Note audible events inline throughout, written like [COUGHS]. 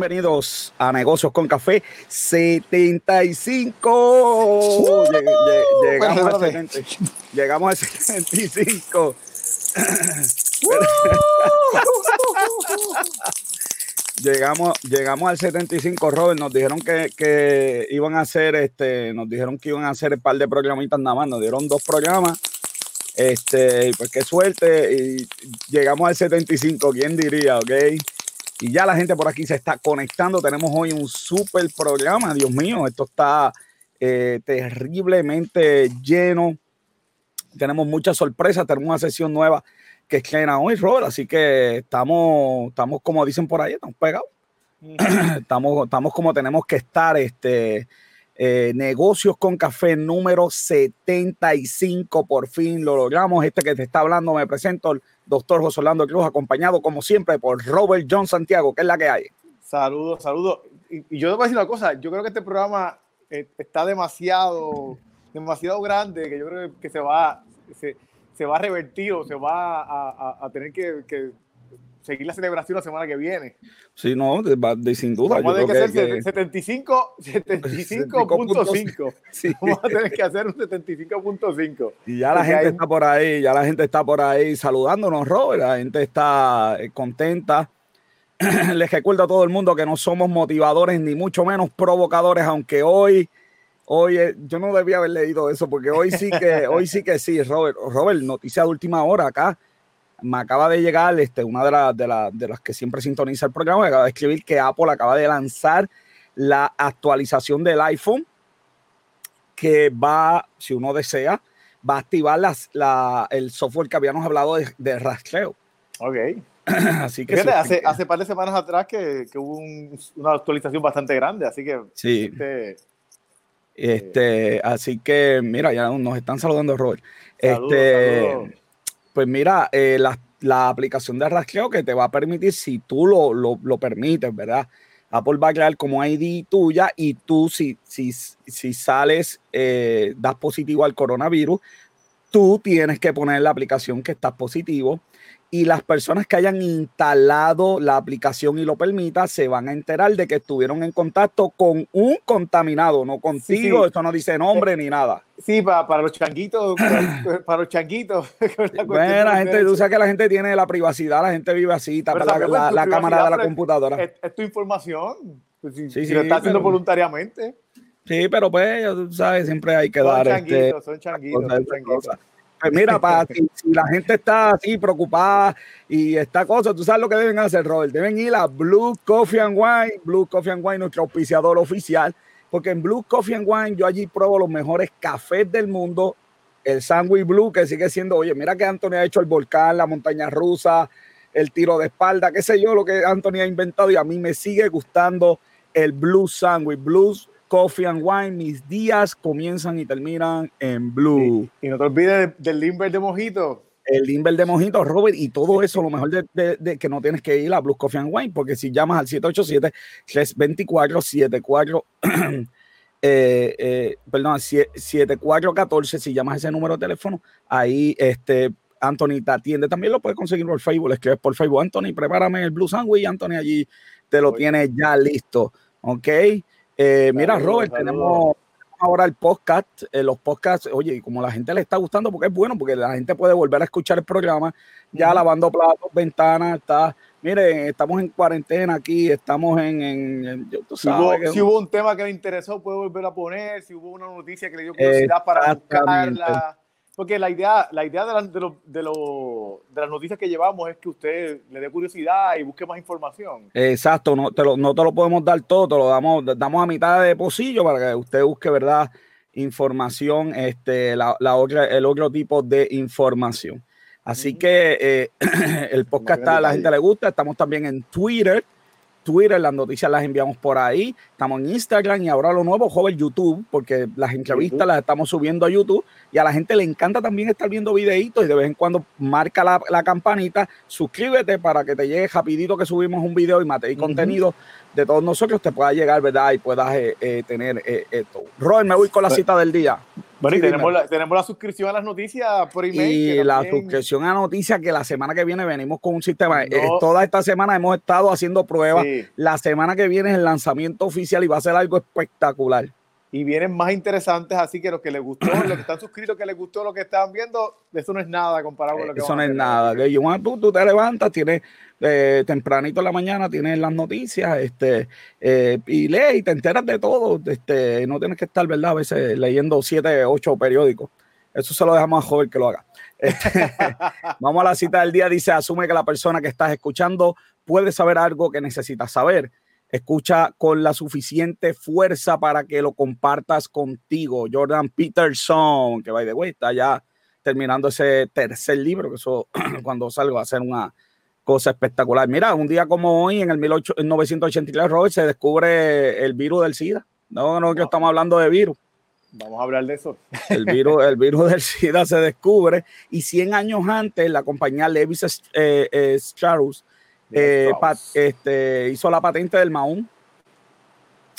bienvenidos a Negocios con Café 75. llegamos, al 70, llegamos al 75. llegamos, llegamos al 75, Robert. Nos dijeron que, iban a hacer, este, nos dijeron que iban a hacer un par de programitas nada más. Nos dieron dos programas. Este, pues qué suerte. Y llegamos al 75, ¿quién diría? Ok. Y ya la gente por aquí se está conectando. Tenemos hoy un super programa. Dios mío, esto está eh, terriblemente lleno. Tenemos muchas sorpresas. Tenemos una sesión nueva que es estrena hoy, Robert. Así que estamos, estamos como dicen por ahí, estamos pegados. [CLEARS THROAT] estamos, estamos como tenemos que estar. Este, eh, negocios con café número 75. Por fin lo logramos. Este que te está hablando, me presento, doctor José Orlando Cruz, acompañado como siempre por Robert John Santiago, que es la que hay. Saludos, saludos. Y, yo te voy a decir una cosa, yo creo que este programa eh, está demasiado, demasiado grande, que yo creo que se va, se, va a revertir o se va a, tener que seguir la celebración la semana que viene. Sí, no, de, de sin duda. Vamos a tener que, hacer 75, 75.5. [LAUGHS] Sí. Vamos a tener que hacer un 75.5. Y ya la gente está por ahí, ya la gente está por ahí saludándonos, Robert. La gente está eh, contenta. [CLEARS THROAT] Les recuerdo a todo el mundo que no somos motivadores ni mucho menos provocadores, aunque hoy, hoy eh, yo no debía haber leído eso, porque hoy sí que, [LAUGHS] hoy sí que sí, Robert. Robert, noticia de última hora acá me acaba de llegar este, una de, de, las que siempre sintoniza el programa, me acaba de escribir que Apple acaba de lanzar la actualización del iPhone que va, si uno desea, va a activar las, la, el software que habíamos hablado de, rastreo. Ok. [CLEARS THROAT] así que hace, hace par de semanas atrás que, que hubo una actualización bastante grande, así que sí. Este, este, así que mira, ya nos están saludando, Robert. este, pues mira, eh, la, aplicación de rastreo que te va a permitir, si tú lo, lo, permites, ¿verdad? Apple va a crear como ID tuya y tú si, si, si sales, eh, das positivo al coronavirus, tú tienes que poner la aplicación que estás positivo y las personas que hayan instalado la aplicación y lo permita se van a enterar de que estuvieron en contacto con un contaminado, no contigo, esto no dice nombre ni nada. Sí, para, [CLEARS THROAT] para los changuitos, para, los changuitos. [LAUGHS] bueno, la gente, tú sabes que la gente tiene la privacidad, la gente vive así, tapa la, la, cámara de la computadora. Es, tu información, pues si, lo estás haciendo voluntariamente. Sí, pero pues, tú sabes, siempre hay que son dar. Changuitos, este, son changuitos, son changuitos. Pues mira, para [LAUGHS] si, la gente está así preocupada y esta cosa, tú sabes lo que deben hacer, Robert. Deben ir a Blue Coffee and Wine, Blue Coffee and Wine, nuestro auspiciador oficial, porque en Blue Coffee and Wine yo allí pruebo los mejores cafés del mundo. El Sandwich Blue, que sigue siendo, oye, mira que Anthony ha hecho el volcán, la montaña rusa, el tiro de espalda, qué sé yo, lo que Anthony ha inventado y a mí me sigue gustando el Blue Sandwich. Blues Coffee and Wine, mis días comienzan y terminan en Blue. Y, no te olvides del Limber de Mojito. El Limber de Mojito, Robert, y todo eso, lo mejor de, que no tienes que ir a Blue Coffee and Wine, porque si llamas al 787-324-74, [CLEARS THROAT] eh, eh, perdón, 7414, si llamas ese número de teléfono, ahí este, Anthony te atiende. También lo puedes conseguir por Facebook, escribes por Facebook, Anthony, prepárame el Blue Sandwich, Anthony allí te lo tiene ya listo, ¿ok? Eh, mira, Robert, tenemos ahora el podcast. Eh, los podcasts, oye, como la gente le está gustando, porque es bueno, porque la gente puede volver a escuchar el programa, ya lavando platos, ventanas, está. Miren, estamos en cuarentena aquí, estamos en. en, si, hubo, un tema que le interesó, puede volver a poner. Si hubo una noticia que le dio curiosidad para buscarla porque la idea, la idea de, de, de, de, las noticias que llevamos es que usted le dé curiosidad y busque más información. Exacto, no te lo, no te lo podemos dar todo, te lo damos, damos a mitad de pocillo para que usted busque, ¿verdad? Información, este, la, la otra, el otro tipo de información. Así que eh, [CLEARS THROAT] el podcast a la gente le gusta. Estamos también en Twitter. Twitter, las noticias las enviamos por ahí. Estamos en Instagram y ahora lo nuevo, joven, YouTube, porque las entrevistas las estamos subiendo a YouTube y a la gente le encanta también estar viendo videitos y de vez en cuando marca la, campanita, suscríbete para que te llegue rapidito que subimos un video y mate y contenido de todos nosotros te pueda llegar, ¿verdad? Y puedas eh, eh, tener eh, esto. Robert, me voy con la pues, cita del día. Bueno, y tenemos la, tenemos la suscripción a las noticias por email. Y la suscripción a noticias que la semana que viene venimos con un sistema. Eh, toda esta semana hemos estado haciendo pruebas. La semana que viene es el lanzamiento oficial y va a ser algo espectacular y vienen más interesantes, así que los que les gustó, los que están [COUGHS] suscritos, que les gustó lo que estaban viendo, eso no es nada comparado con lo que Eso no es nada. Que tú, tú, te levantas, tienes eh, tempranito en la mañana, tienes las noticias, este, eh, y lees y te enteras de todo. Este, no tienes que estar, ¿verdad? A veces leyendo siete, ocho periódicos. Eso se lo dejamos a joven que lo haga. Este, [LAUGHS] vamos a la cita del día. Dice, asume que la persona que estás escuchando puede saber algo que necesitas saber escucha con la suficiente fuerza para que lo compartas contigo. Jordan Peterson, que by the way, está ya terminando ese tercer libro, que eso [CLEARS THROAT] cuando salga va a ser una cosa espectacular. Mira, un día como hoy, en el 1983, Robert, se descubre el virus del SIDA. No, no, que estamos hablando de virus. Vamos a hablar de eso. [LAUGHS] El virus, el virus del SIDA se descubre y 100 años antes la compañía Levis eh, eh, Strauss eh, este, hizo la patente del Mahón.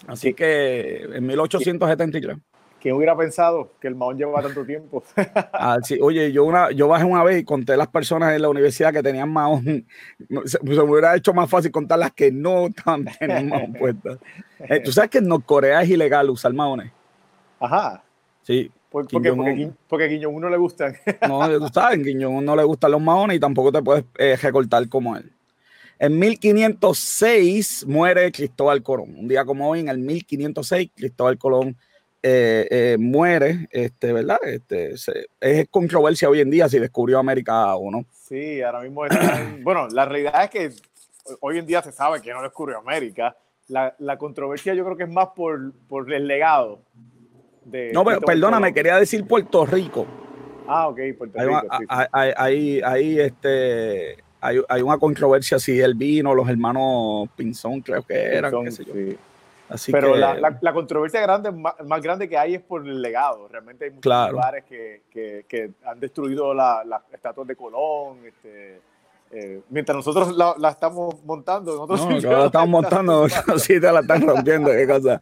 Así que en 1873. ¿Quién hubiera pensado que el Mahón llevaba tanto tiempo? [LAUGHS] Ah, oye, yo, una, yo bajé una vez y conté las personas en la universidad que tenían Mahón. [LAUGHS] Se, me hubiera hecho más fácil contar las que no tenían Mahón [LAUGHS] puestas. Eh, Tú sabes que en Corea es ilegal usar Mahones. Ajá. Sí. porque, porque, porque, a Guiñón no le gustan. no, tú sabes, a Guiñón no le gustan los maones y tampoco te puedes eh, recortar como él. En 1506 muere Cristóbal Colón. Un día como hoy, en el 1506, Cristóbal Colón eh, eh, muere, este, ¿verdad? Este, es controversia hoy en día si descubrió América o no. Sí, ahora mismo [CLEARS THROAT] bueno, la realidad es que hoy en día se sabe que no descubrió América. La, controversia yo creo que es más por, por el legado. De no, pero perdóname, quería decir Puerto Rico. Ah, ok, Puerto Rico. Ahí, ahí, este hay, hay, una controversia si él vino, los hermanos Pinzón, creo que eran. Así Pero la, la, controversia grande, más, grande que hay es por el legado. Realmente hay muchos lugares que, que, que, han destruido las la estatuas de Colón. Este, eh, mientras nosotros la, la, estamos montando, nosotros no, sí la estamos montando, [LAUGHS] [LAUGHS] sí te la están rompiendo, qué cosa.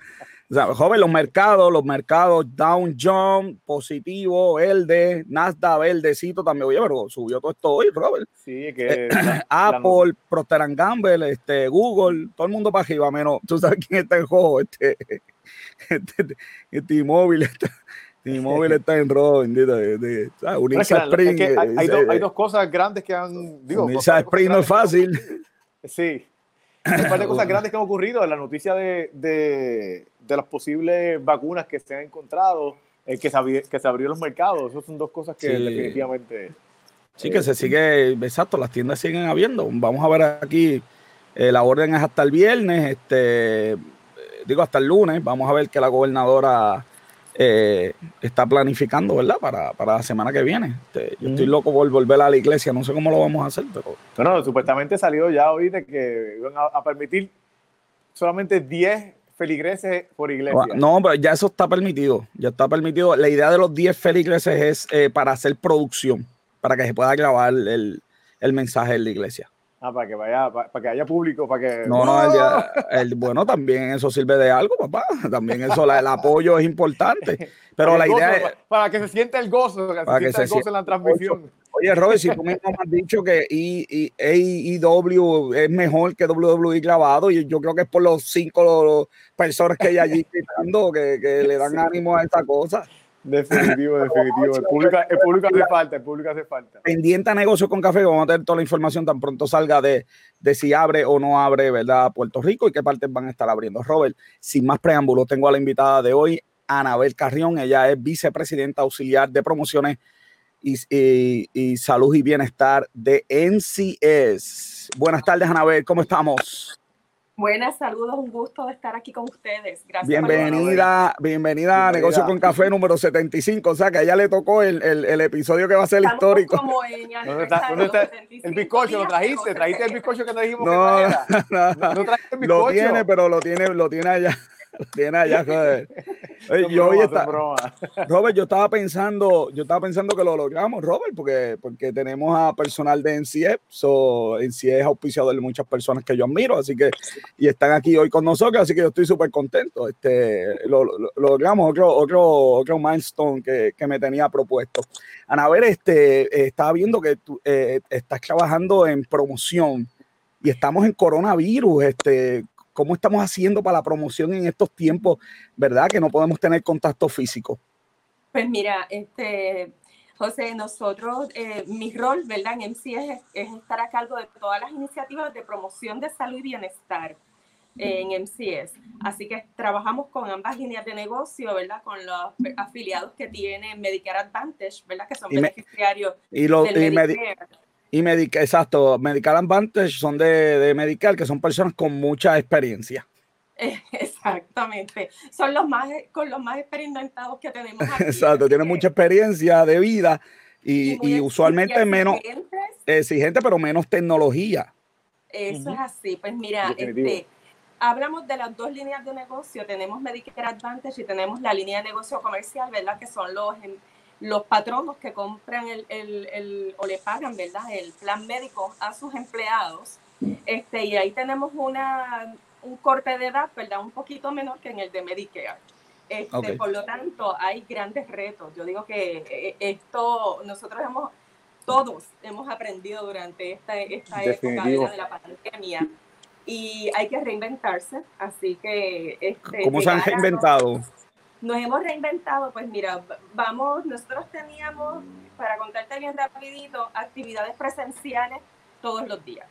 O sea, joven, los mercados, los mercados Down John, positivo, verde, Nasdaq, verdecito también. Oye, pero subió todo esto hoy, Robert. Sí, que. Eh, [COUGHS] Apple, Procter Gamble, este, Google, todo el mundo para arriba, menos. Tú sabes quién está en juego, [LAUGHS] este. Este, este inmóvil está. T-Mobile está en rojo, bendito. Spring. hay, hay, dos cosas grandes que han. Digo, Unisa Spring no es fácil. [LAUGHS] Sí. Hay un par de [LAUGHS] cosas grandes que han ocurrido. La noticia de, de, de las posibles vacunas que se han encontrado, el que se, que se abrió los mercados. Esas son dos cosas que definitivamente. Sí, que se sigue, exacto, las tiendas siguen habiendo. Vamos a ver aquí, eh, la orden es hasta el viernes, este, digo hasta el lunes. Vamos a ver que la gobernadora eh, está planificando, ¿verdad? Para, para, la semana que viene. Este, yo estoy loco por volver a la iglesia, no sé cómo lo vamos a hacer, pero... Bueno, supuestamente salió ya hoy de que iban a, permitir solamente 10 feligreses por iglesia. No, pero ya eso está permitido, ya está permitido. La idea de los 10 feligreses es eh, para hacer producción, para que se pueda grabar el, el mensaje de la iglesia. Ah, para que vaya, para, que haya público, para que. No, no, el, bueno, también eso sirve de algo, papá. También eso, el apoyo es importante. Pero [LAUGHS] la idea es. Para que se sienta el gozo, para que se sienta el gozo en la transmisión. Oye, Robert, si tú mismo me has dicho que AEW es mejor que WWE grabado, y yo creo que es por los cinco personas que hay allí gritando que, que le dan ánimo a esta cosa. Definitivo, definitivo. El público, el público hace falta, el público hace falta. Pendiente a negocio con café, vamos a tener toda la información tan pronto salga de, de si abre o no abre, ¿verdad? Puerto Rico y qué partes van a estar abriendo. Robert, sin más preámbulos, tengo a la invitada de hoy, Anabel Carrión. Ella es vicepresidenta auxiliar de promociones y, y, y salud y bienestar de NCS. Buenas tardes, Anabel, ¿cómo estamos? Buenas, saludos, un gusto de estar aquí con ustedes. Gracias. Bienvenida, bienvenida, a Negocio con Café número 75. O sea, que a ella le tocó el, el, el episodio que va a ser histórico. Como ¿Dónde está, el bizcocho? ¿Lo trajiste? ¿Trajiste el bizcocho que te dijimos no, que [LAUGHS] no, no, no, el bizcocho. Lo tiene, pero lo tiene, lo tiene allá. Tiene allá, joder. yo hoy está, [LAUGHS] Robert, yo estaba pensando, yo estaba pensando que lo logramos, Robert, porque, porque tenemos a personal de NCF, so, NCF es auspiciador de muchas personas que yo admiro, así que, y están aquí hoy con nosotros, así que yo estoy súper contento. Este, lo, logramos, otro, otro, otro milestone que, que me tenía propuesto. Anabel, este, estaba viendo que tú eh, estás trabajando en promoción y estamos en coronavirus, este, ¿cómo estamos haciendo para la promoción en estos tiempos, verdad? Que no podemos tener contacto físico. Pues mira, este, José, nosotros, eh, mi rol, ¿verdad? En MC es, estar a cargo de todas las iniciativas de promoción de salud y bienestar en MCS. Así que trabajamos con ambas líneas de negocio, ¿verdad? Con los afiliados que tienen Medicare Advantage, ¿verdad? Que son beneficiarios y del Medicare. Y Medical, exacto, Medical Advantage son de, de Medical, que son personas con mucha experiencia. [LAUGHS] Exactamente. Son los más, con los más experimentados que tenemos aquí. Exacto, tienen mucha experiencia de vida y, y, usualmente menos exigente, pero menos tecnología. Eso es así. Pues mira, este, hablamos de las dos líneas de negocio. Tenemos Medicare Advantage y tenemos la línea de negocio comercial, ¿verdad? Que son los los patronos que compran el, el, el, o le pagan, ¿verdad? El plan médico a sus empleados. Este, y ahí tenemos una, un corte de edad, ¿verdad? Un poquito menor que en el de Medicare. Este, Por lo tanto, hay grandes retos. Yo digo que eh, esto, nosotros hemos, todos hemos aprendido durante esta, esta época de la pandemia y hay que reinventarse. Así que... Este, ¿Cómo se han reinventado? Nos hemos reinventado, pues mira, vamos, nosotros teníamos, para contarte bien rapidito, actividades presenciales todos los días.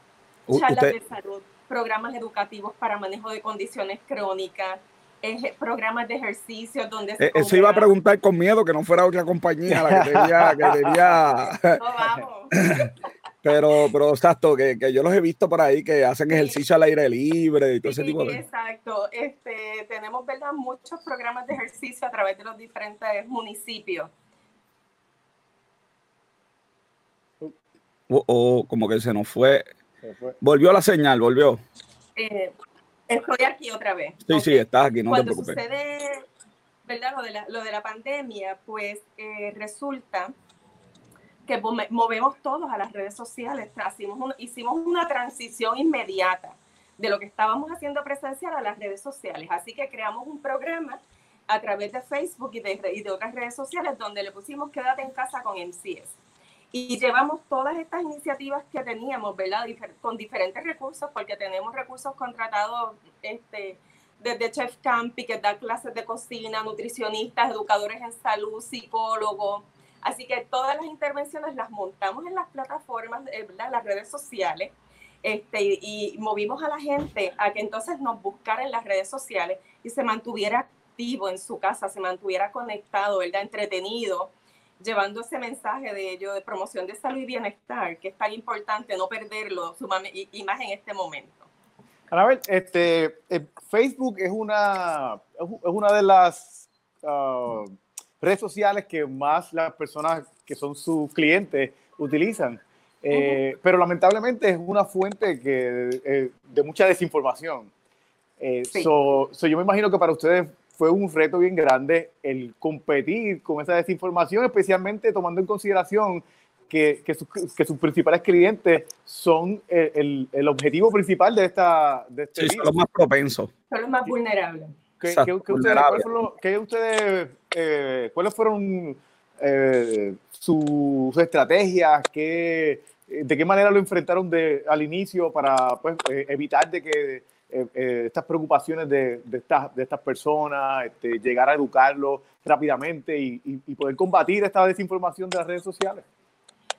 Charlas de salud, programas educativos para manejo de condiciones crónicas, programas de ejercicio donde se Eso iba a preguntar con miedo que no fuera otra compañía la que tenía... Que tenía... [LAUGHS] No, vamos. [LAUGHS] Pero, pero exacto, que, que, yo los he visto por ahí que hacen ejercicio al aire libre y todo ese tipo de Exacto. Este, tenemos, ¿verdad? Muchos programas de ejercicio a través de los diferentes municipios. O oh, como que se nos fue. Volvió la señal, volvió. Eh, estoy aquí otra vez. Sí, sí, estás aquí, no Cuando te preocupes. sucede, ¿verdad? Lo de la, lo de la pandemia, pues eh, resulta que movemos todos a las redes sociales. hicimos una transición inmediata de lo que estábamos haciendo presencial a las redes sociales. Así que creamos un programa a través de Facebook y de, y de otras redes sociales donde le pusimos Quédate en casa con MCS. Y llevamos todas estas iniciativas que teníamos, ¿verdad? con diferentes recursos, porque tenemos recursos contratados este, desde Chef Campi, que da clases de cocina, nutricionistas, educadores en salud, psicólogos, Así que todas las intervenciones las montamos en las plataformas, en las redes sociales, este, y movimos a la gente a que entonces nos buscara en las redes sociales y se mantuviera activo en su casa, se mantuviera conectado, ¿verdad? entretenido, llevando ese mensaje de ello, de promoción de salud y bienestar, que es tan importante no perderlo, y más en este momento. A ver, este, eh, Facebook es una, es una de las... Ah, redes sociales que más las personas que son sus clientes utilizan. Eh, pero lamentablemente es una fuente que, eh, de mucha desinformación. Eh, yo me imagino que para ustedes fue un reto bien grande el competir con esa desinformación, especialmente tomando en consideración que, que, que sus principales clientes son el, el, objetivo principal de esta... De este sí, son los más propensos. Son los más vulnerables. ¿Qué, ustedes, eh, ¿Cuáles fueron eh, sus estrategias? ¿Qué, ¿De qué manera lo enfrentaron al inicio para pues, eh, evitar de que estas preocupaciones de, estas, de estas personas, este, llegar a educarlos rápidamente y, y, poder combatir esta desinformación de las redes sociales?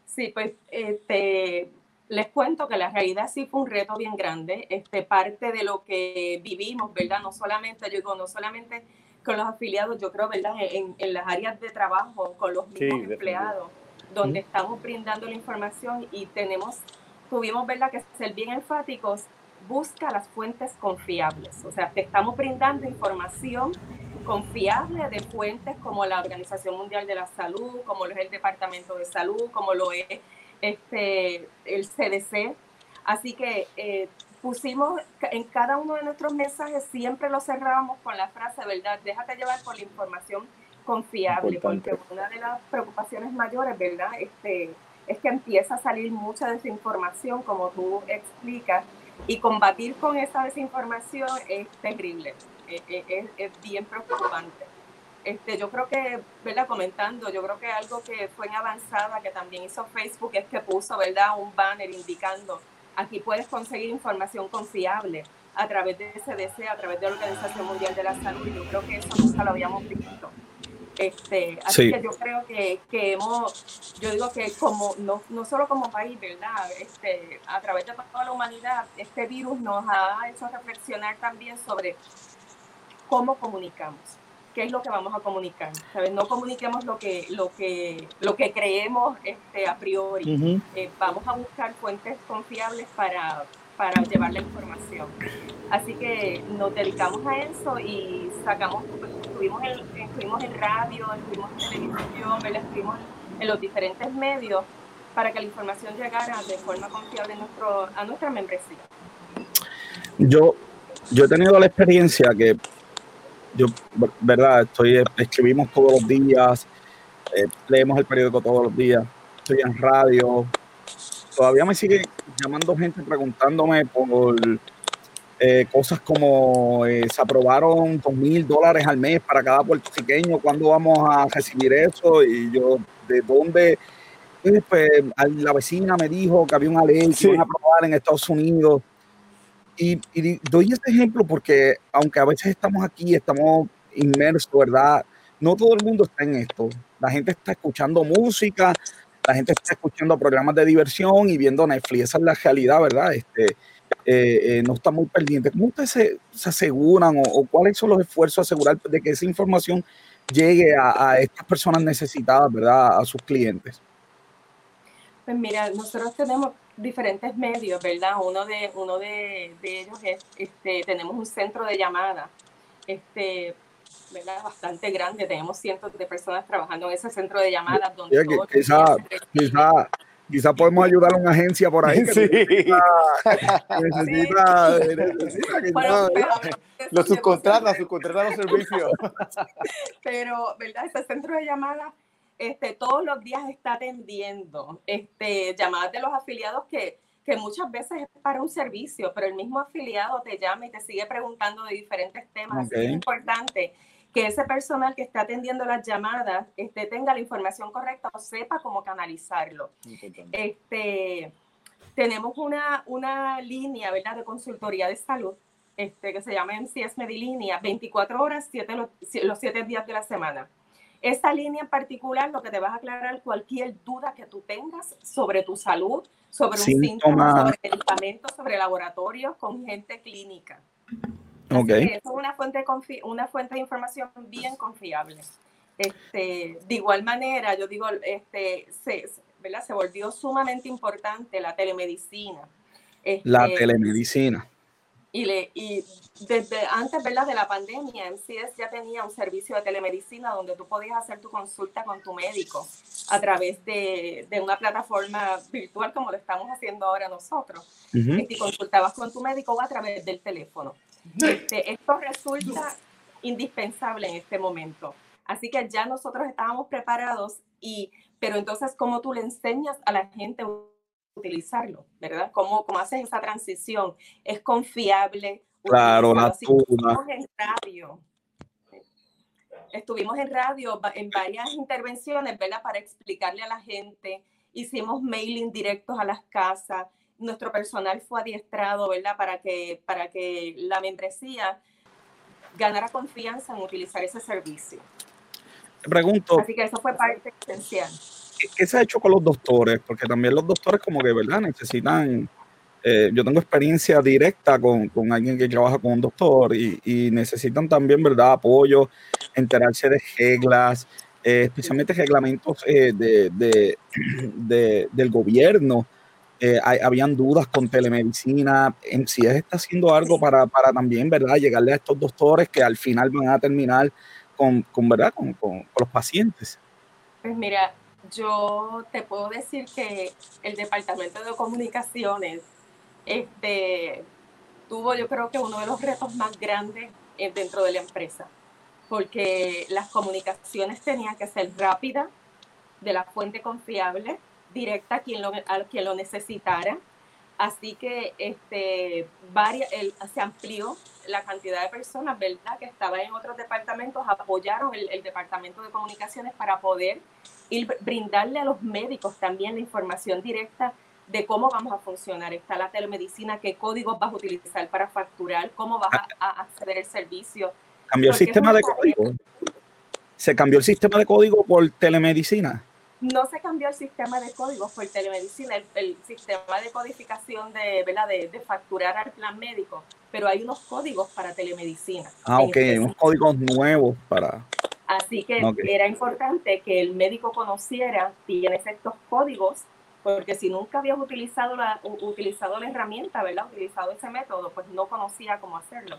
Sí, pues este, les cuento que la realidad sí fue un reto bien grande, este, parte de lo que vivimos, ¿verdad? No solamente, yo digo, no solamente con los afiliados, yo creo, ¿verdad? En, en las áreas de trabajo, con los mismos empleados, donde estamos brindando la información y tenemos, tuvimos, ¿verdad? Que ser bien enfáticos, busca las fuentes confiables, o sea, te estamos brindando información confiable de fuentes como la Organización Mundial de la Salud, como lo es el Departamento de Salud, como lo es este, el CDC. Así que eh, pusimos en cada uno de nuestros mensajes, siempre lo cerrábamos con la frase, ¿verdad? Déjate llevar por la información confiable, porque una de las preocupaciones mayores, ¿verdad? Este, es que empieza a salir mucha desinformación, como tú explicas, y combatir con esa desinformación es terrible, es, es, es bien preocupante. Este, yo creo que, ¿verdad? Comentando, yo creo que algo que fue en avanzada, que también hizo Facebook, es que puso, ¿verdad? Un banner indicando, aquí puedes conseguir información confiable a través de CDC, a través de la Organización Mundial de la Salud, yo creo que eso nunca lo habíamos visto. Este, así que yo creo que, que, hemos, yo digo que como, no, no solo como país, ¿verdad? Este, a través de toda la humanidad, este virus nos ha hecho reflexionar también sobre cómo comunicamos qué es lo que vamos a comunicar. ¿sabes? No comuniquemos lo que, lo que, lo que creemos este, a priori. Eh, vamos a buscar fuentes confiables para, para llevar la información. Así que nos dedicamos a eso y sacamos, estuvimos en, estuvimos en radio, estuvimos en televisión, estuvimos en los diferentes medios para que la información llegara de forma confiable a, nuestro, a nuestra membresía. Yo, yo he tenido la experiencia que yo, verdad, estoy, escribimos todos los días, eh, leemos el periódico todos los días, estoy en radio. Todavía me sigue llamando gente preguntándome por eh, cosas como eh, se aprobaron dos mil dólares al mes para cada puertorriqueño, ¿cuándo vamos a recibir eso? Y yo, ¿de dónde? Pues, la vecina me dijo que había una ley que iban a aprobar en Estados Unidos y, doy este ejemplo porque aunque a veces estamos aquí, estamos inmersos, ¿verdad? No todo el mundo está en esto. La gente está escuchando música, la gente está escuchando programas de diversión y viendo Netflix. Esa es la realidad, ¿verdad? Este, eh, eh, no está muy pendiente. ¿Cómo ustedes se, aseguran o, cuáles son los esfuerzos asegurar de que esa información llegue a estas personas necesitadas, ¿verdad? A sus clientes. Pues mira, nosotros tenemos diferentes medios, ¿verdad? Uno de, uno de, ellos es, este, tenemos un centro de llamada, este, ¿verdad? Bastante grande, tenemos cientos de personas trabajando en ese centro de llamadas. Donde quizá, quizá, quizá, podemos ayudar a una agencia por ahí. sí. necesita, los [LAUGHS] subcontrata, subcontrata los servicios. [LAUGHS] Pero, ¿verdad? Ese centro de llamadas este, todos los días está atendiendo este, llamadas de los afiliados que, que muchas veces es para un servicio, pero el mismo afiliado te llama y te sigue preguntando de diferentes temas. Es importante que ese personal que está atendiendo las llamadas este, tenga la información correcta o sepa cómo canalizarlo. Este, tenemos una, una línea ¿verdad? de consultoría de salud este, que se llama MCS Medilínea, 24 horas, 7, los, los 7 días de la semana. Esta línea en particular lo que te vas a aclarar cualquier duda que tú tengas sobre tu salud, sobre un síntoma, sobre medicamentos, sobre laboratorios con gente clínica. Okay. es una fuente, una fuente de información bien confiable. Este, de igual manera, yo digo, este, se, ¿verdad? se volvió sumamente importante la telemedicina. la este, telemedicina. Y, le, y desde antes ¿verdad? de la pandemia, MCS ya tenía un servicio de telemedicina donde tú podías hacer tu consulta con tu médico a través de, de una plataforma virtual como lo estamos haciendo ahora nosotros. Y consultabas con tu médico o a través del teléfono. Este, esto resulta indispensable en este momento. Así que ya nosotros estábamos preparados y, pero entonces, ¿cómo tú le enseñas a la gente utilizarlo, ¿verdad? ¿Cómo, cómo haces esa transición? ¿Es confiable? Claro, la Estuvimos en radio. Estuvimos en radio en varias intervenciones, ¿verdad? Para explicarle a la gente. Hicimos mailing directos a las casas. Nuestro personal fue adiestrado, ¿verdad? Para que, para que la membresía ganara confianza en utilizar ese servicio. Te pregunto. Así que eso fue parte esencial. ¿Qué, se ha hecho con los doctores? Porque también los doctores como que, ¿verdad? Necesitan, eh, yo tengo experiencia directa con, con, alguien que trabaja con un doctor y, y necesitan también, ¿verdad? Apoyo, enterarse de reglas, eh, especialmente reglamentos eh, de, de, de, del gobierno. Hay, habían dudas con telemedicina. MCS está haciendo algo para, para, también, ¿verdad? Llegarle a estos doctores que al final van a terminar con, con ¿verdad? Con, con, con los pacientes. Pues mira, yo te puedo decir que el Departamento de Comunicaciones este, tuvo yo creo que uno de los retos más grandes eh, dentro de la empresa, porque las comunicaciones tenían que ser rápidas, de la fuente confiable, directa a quien lo, a quien lo necesitara. Así que este, varias, el, se amplió la cantidad de personas, ¿verdad?, que estaban en otros departamentos, apoyaron el, el departamento de comunicaciones para poder ir brindarle a los médicos también la información directa de cómo vamos a funcionar. Está la telemedicina, qué códigos vas a utilizar para facturar, cómo vas a, acceder al servicio. ¿Cambió el sistema de código? ¿Se cambió el sistema de código por telemedicina? No se cambió el sistema de códigos por telemedicina, el, sistema de codificación de, ¿verdad? De, facturar al plan médico, pero hay unos códigos para telemedicina. Ah, ok, hay unos códigos nuevos para... Así que era importante que el médico conociera, tienes estos códigos porque si nunca habías utilizado la, utilizado la herramienta, ¿verdad? Utilizado ese método, pues no conocía cómo hacerlo.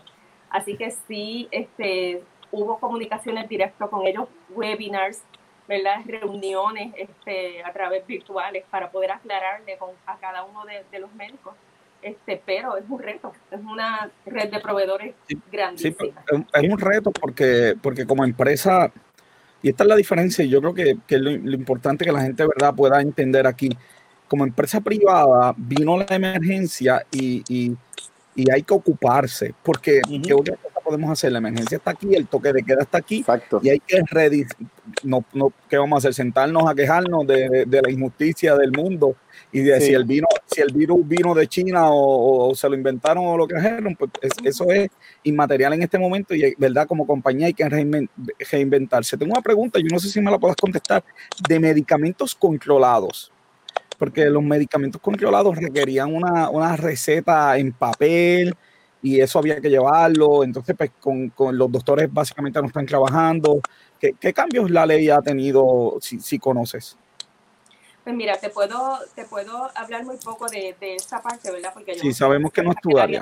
Así que sí, este, hubo comunicaciones directas con ellos, webinars, ¿verdad? Reuniones este, a través virtuales para poder aclararle con, a cada uno de, los médicos. Este, pero es un reto, es una red de proveedores grandísima. Sí, es un reto porque, porque como empresa, y esta es la diferencia, yo creo que, que lo, lo, importante que la gente verdad pueda entender aquí como empresa privada vino la emergencia y, y, y hay que ocuparse, porque ¿qué otra cosa podemos hacer? La emergencia está aquí, el toque de queda está aquí, Exacto. y hay que no, no, ¿qué vamos a hacer? Sentarnos a quejarnos de, de, la injusticia del mundo y de si el vino, si el virus vino de China o, se lo inventaron o lo que trajeron, pues eso es inmaterial en este momento y verdad como compañía hay que reinventarse. Tengo una pregunta, yo no sé si me la puedes contestar, de medicamentos controlados porque los medicamentos controlados requerían una, una receta en papel y eso había que llevarlo. Entonces, pues con, con los doctores básicamente no están trabajando. ¿Qué, ¿Qué, cambios la ley ha tenido, si, si, conoces? Pues mira, te puedo, te puedo hablar muy poco de, de esa parte, ¿verdad? Porque yo sí, sabemos que no es tu área.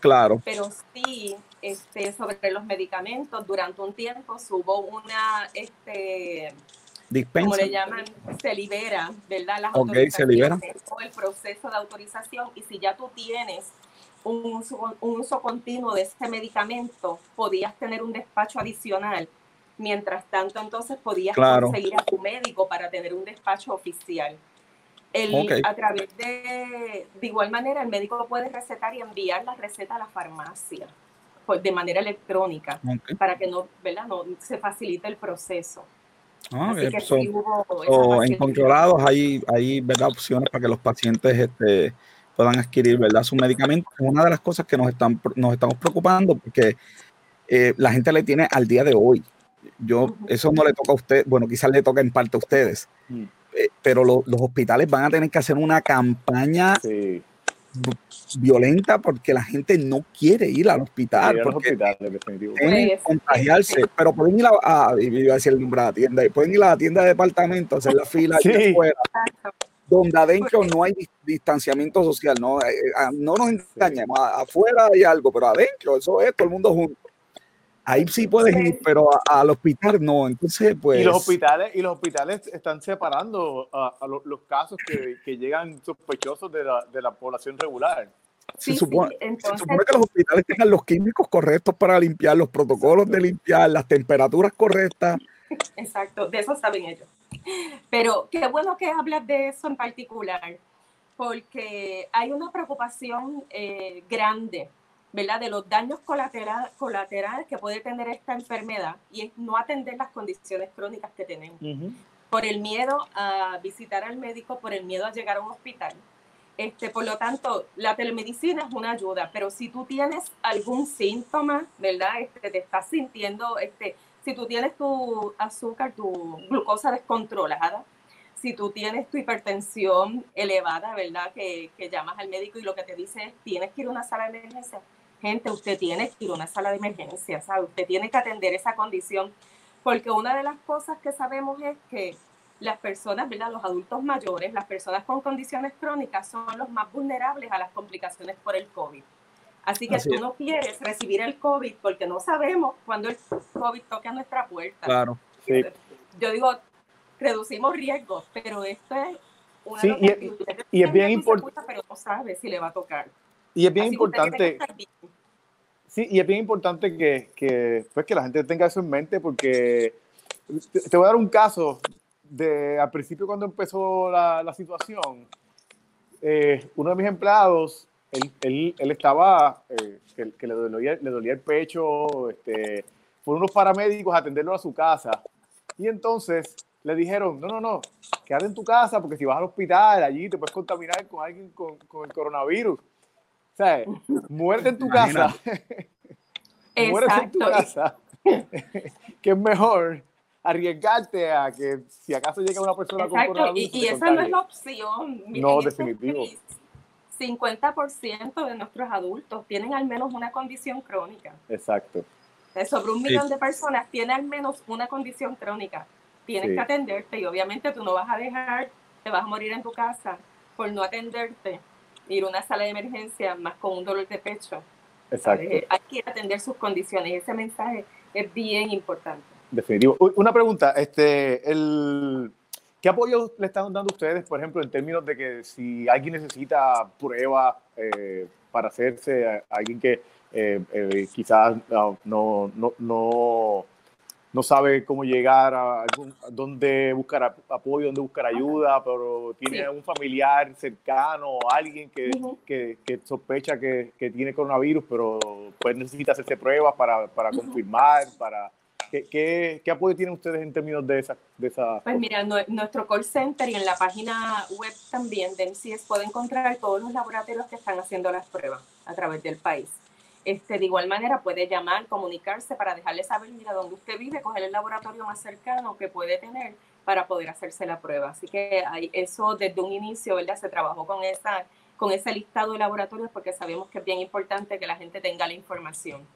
claro. Pero sí, este, sobre los medicamentos, durante un tiempo hubo una, este, Dispensa. Como le llaman, se libera, ¿verdad? Las ok, se libera. O el proceso de autorización. Y si ya tú tienes un uso, un uso continuo de ese medicamento, podías tener un despacho adicional. Mientras tanto, entonces podías conseguir a tu médico para tener un despacho oficial. El, A través de, de igual manera, el médico puede recetar y enviar la receta a la farmacia pues, de manera electrónica para que no, ¿verdad? no se facilite el proceso. Ah, o en controlados hay, hay ¿verdad? opciones para que los pacientes este, puedan adquirir ¿verdad? su medicamento. Es una de las cosas que nos, están, nos estamos preocupando porque eh, la gente le tiene al día de hoy. Yo, eso no le toca a usted, bueno, quizás le toca en parte a ustedes, mm. eh, pero los hospitales van a tener que hacer una campaña sí violenta porque la gente no quiere ir al hospital. porque pueden contagiarse, pero pueden ir a, iba a decir el nombre de la tienda, pueden ir a la tienda de departamento, hacer la fila afuera, donde adentro no hay distanciamiento social, no, eh, eh, no nos engañemos, afuera hay algo, pero adentro eso es todo el mundo junto. Ahí sí puedes ir, pero al hospital no. Entonces, pues. Y los hospitales, y los hospitales están separando a, los, casos que, que, llegan sospechosos de la, de la población regular. Se, supone, se, supone, que los hospitales tengan los químicos correctos para limpiar, los protocolos de limpiar, las temperaturas correctas. [LAUGHS] Exacto, de eso saben ellos. Pero qué bueno que hablas de eso en particular, porque hay una preocupación eh, grande ¿verdad? de los daños colaterales, colaterales que puede tener esta enfermedad y es no atender las condiciones crónicas que tenemos. Por el miedo a visitar al médico, por el miedo a llegar a un hospital. Este, por lo tanto, la telemedicina es una ayuda, pero si tú tienes algún síntoma, ¿verdad? Este, te estás sintiendo, este, si tú tienes tu azúcar, tu glucosa descontrolada, si tú tienes tu hipertensión elevada, ¿verdad? Que, llamas al médico y lo que te dice es, tienes que ir a una sala de emergencia, gente, usted tiene que ir a una sala de emergencia, ¿sabe? Usted tiene que atender esa condición, porque una de las cosas que sabemos es que las personas, ¿verdad? Los adultos mayores, las personas con condiciones crónicas son los más vulnerables a las complicaciones por el COVID. Así que tú no quieres recibir el COVID porque no sabemos cuándo el COVID toque a nuestra puerta. Claro. Yo digo, reducimos riesgos, pero esto es una sí, y, es bien importante. Pero no sabe si le va a tocar. Y es bien importante. Sí, y es bien importante que, que, pues, que la gente tenga eso en mente porque te, voy a dar un caso de al principio cuando empezó la, la situación. Eh, uno de mis empleados, él, él, él estaba, eh, que, que, le, dolía, le dolía el pecho, este, fueron unos paramédicos a atenderlo a su casa. Y entonces le dijeron, no, no, no, quédate en tu casa porque si vas al hospital allí te puedes contaminar con alguien con, con el coronavirus. O sea, muerte en tu casa. [LAUGHS] muerte en tu casa. [LAUGHS] que es mejor arriesgarte a que si acaso llega una persona con coronavirus. Y, y esa no es la opción. no, este definitivo. 50% de nuestros adultos tienen al menos una condición crónica. Exacto. Sobre un millón de personas tiene al menos una condición crónica. Tienes que atenderte y obviamente tú no vas a dejar, te vas a morir en tu casa por no atenderte ir a una sala de emergencia más con un dolor de pecho. Exacto. Hay que atender sus condiciones. Ese mensaje es bien importante. Definitivo. Una pregunta, este, el, ¿qué apoyo le están dando ustedes, por ejemplo, en términos de que si alguien necesita prueba eh, para hacerse, a alguien que eh, eh, quizás no, no, no no sabe cómo llegar a algún, dónde buscar apoyo, dónde buscar ayuda, pero tiene un familiar cercano, alguien que, que, que sospecha que, que, tiene coronavirus, pero pues necesita hacerse pruebas para, para confirmar, para... ¿Qué, ¿Qué, qué, apoyo tienen ustedes en términos de esa, de esa Pues mira, nuestro call center y en la página web también de MCS puede encontrar todos los laboratorios que están haciendo las pruebas a través del país. Este, de igual manera puede llamar, comunicarse para dejarle saber, mira, dónde usted vive, coger el laboratorio más cercano que puede tener para poder hacerse la prueba. Así que hay, eso desde un inicio, ¿verdad? Se trabajó con, esa, con ese listado de laboratorios porque sabemos que es bien importante que la gente tenga la información.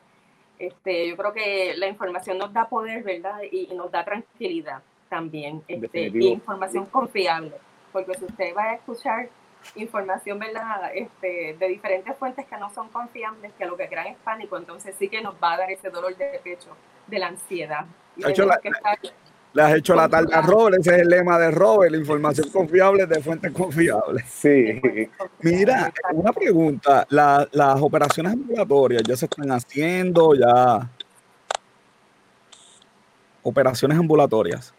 Este, yo creo que la información nos da poder, ¿verdad? Y, nos da tranquilidad también. Este, y información confiable. Porque si usted va a escuchar información ¿verdad? Este, de diferentes fuentes que no son confiables, que lo que crean es pánico, entonces sí que nos va a dar ese dolor de pecho, de la ansiedad. Le has hecho la tarde a Robert, ese es el lema de Robert, la información confiable de fuentes confiables. Sí. Mira, una pregunta, las operaciones ambulatorias ya se están haciendo, ya... Operaciones ambulatorias.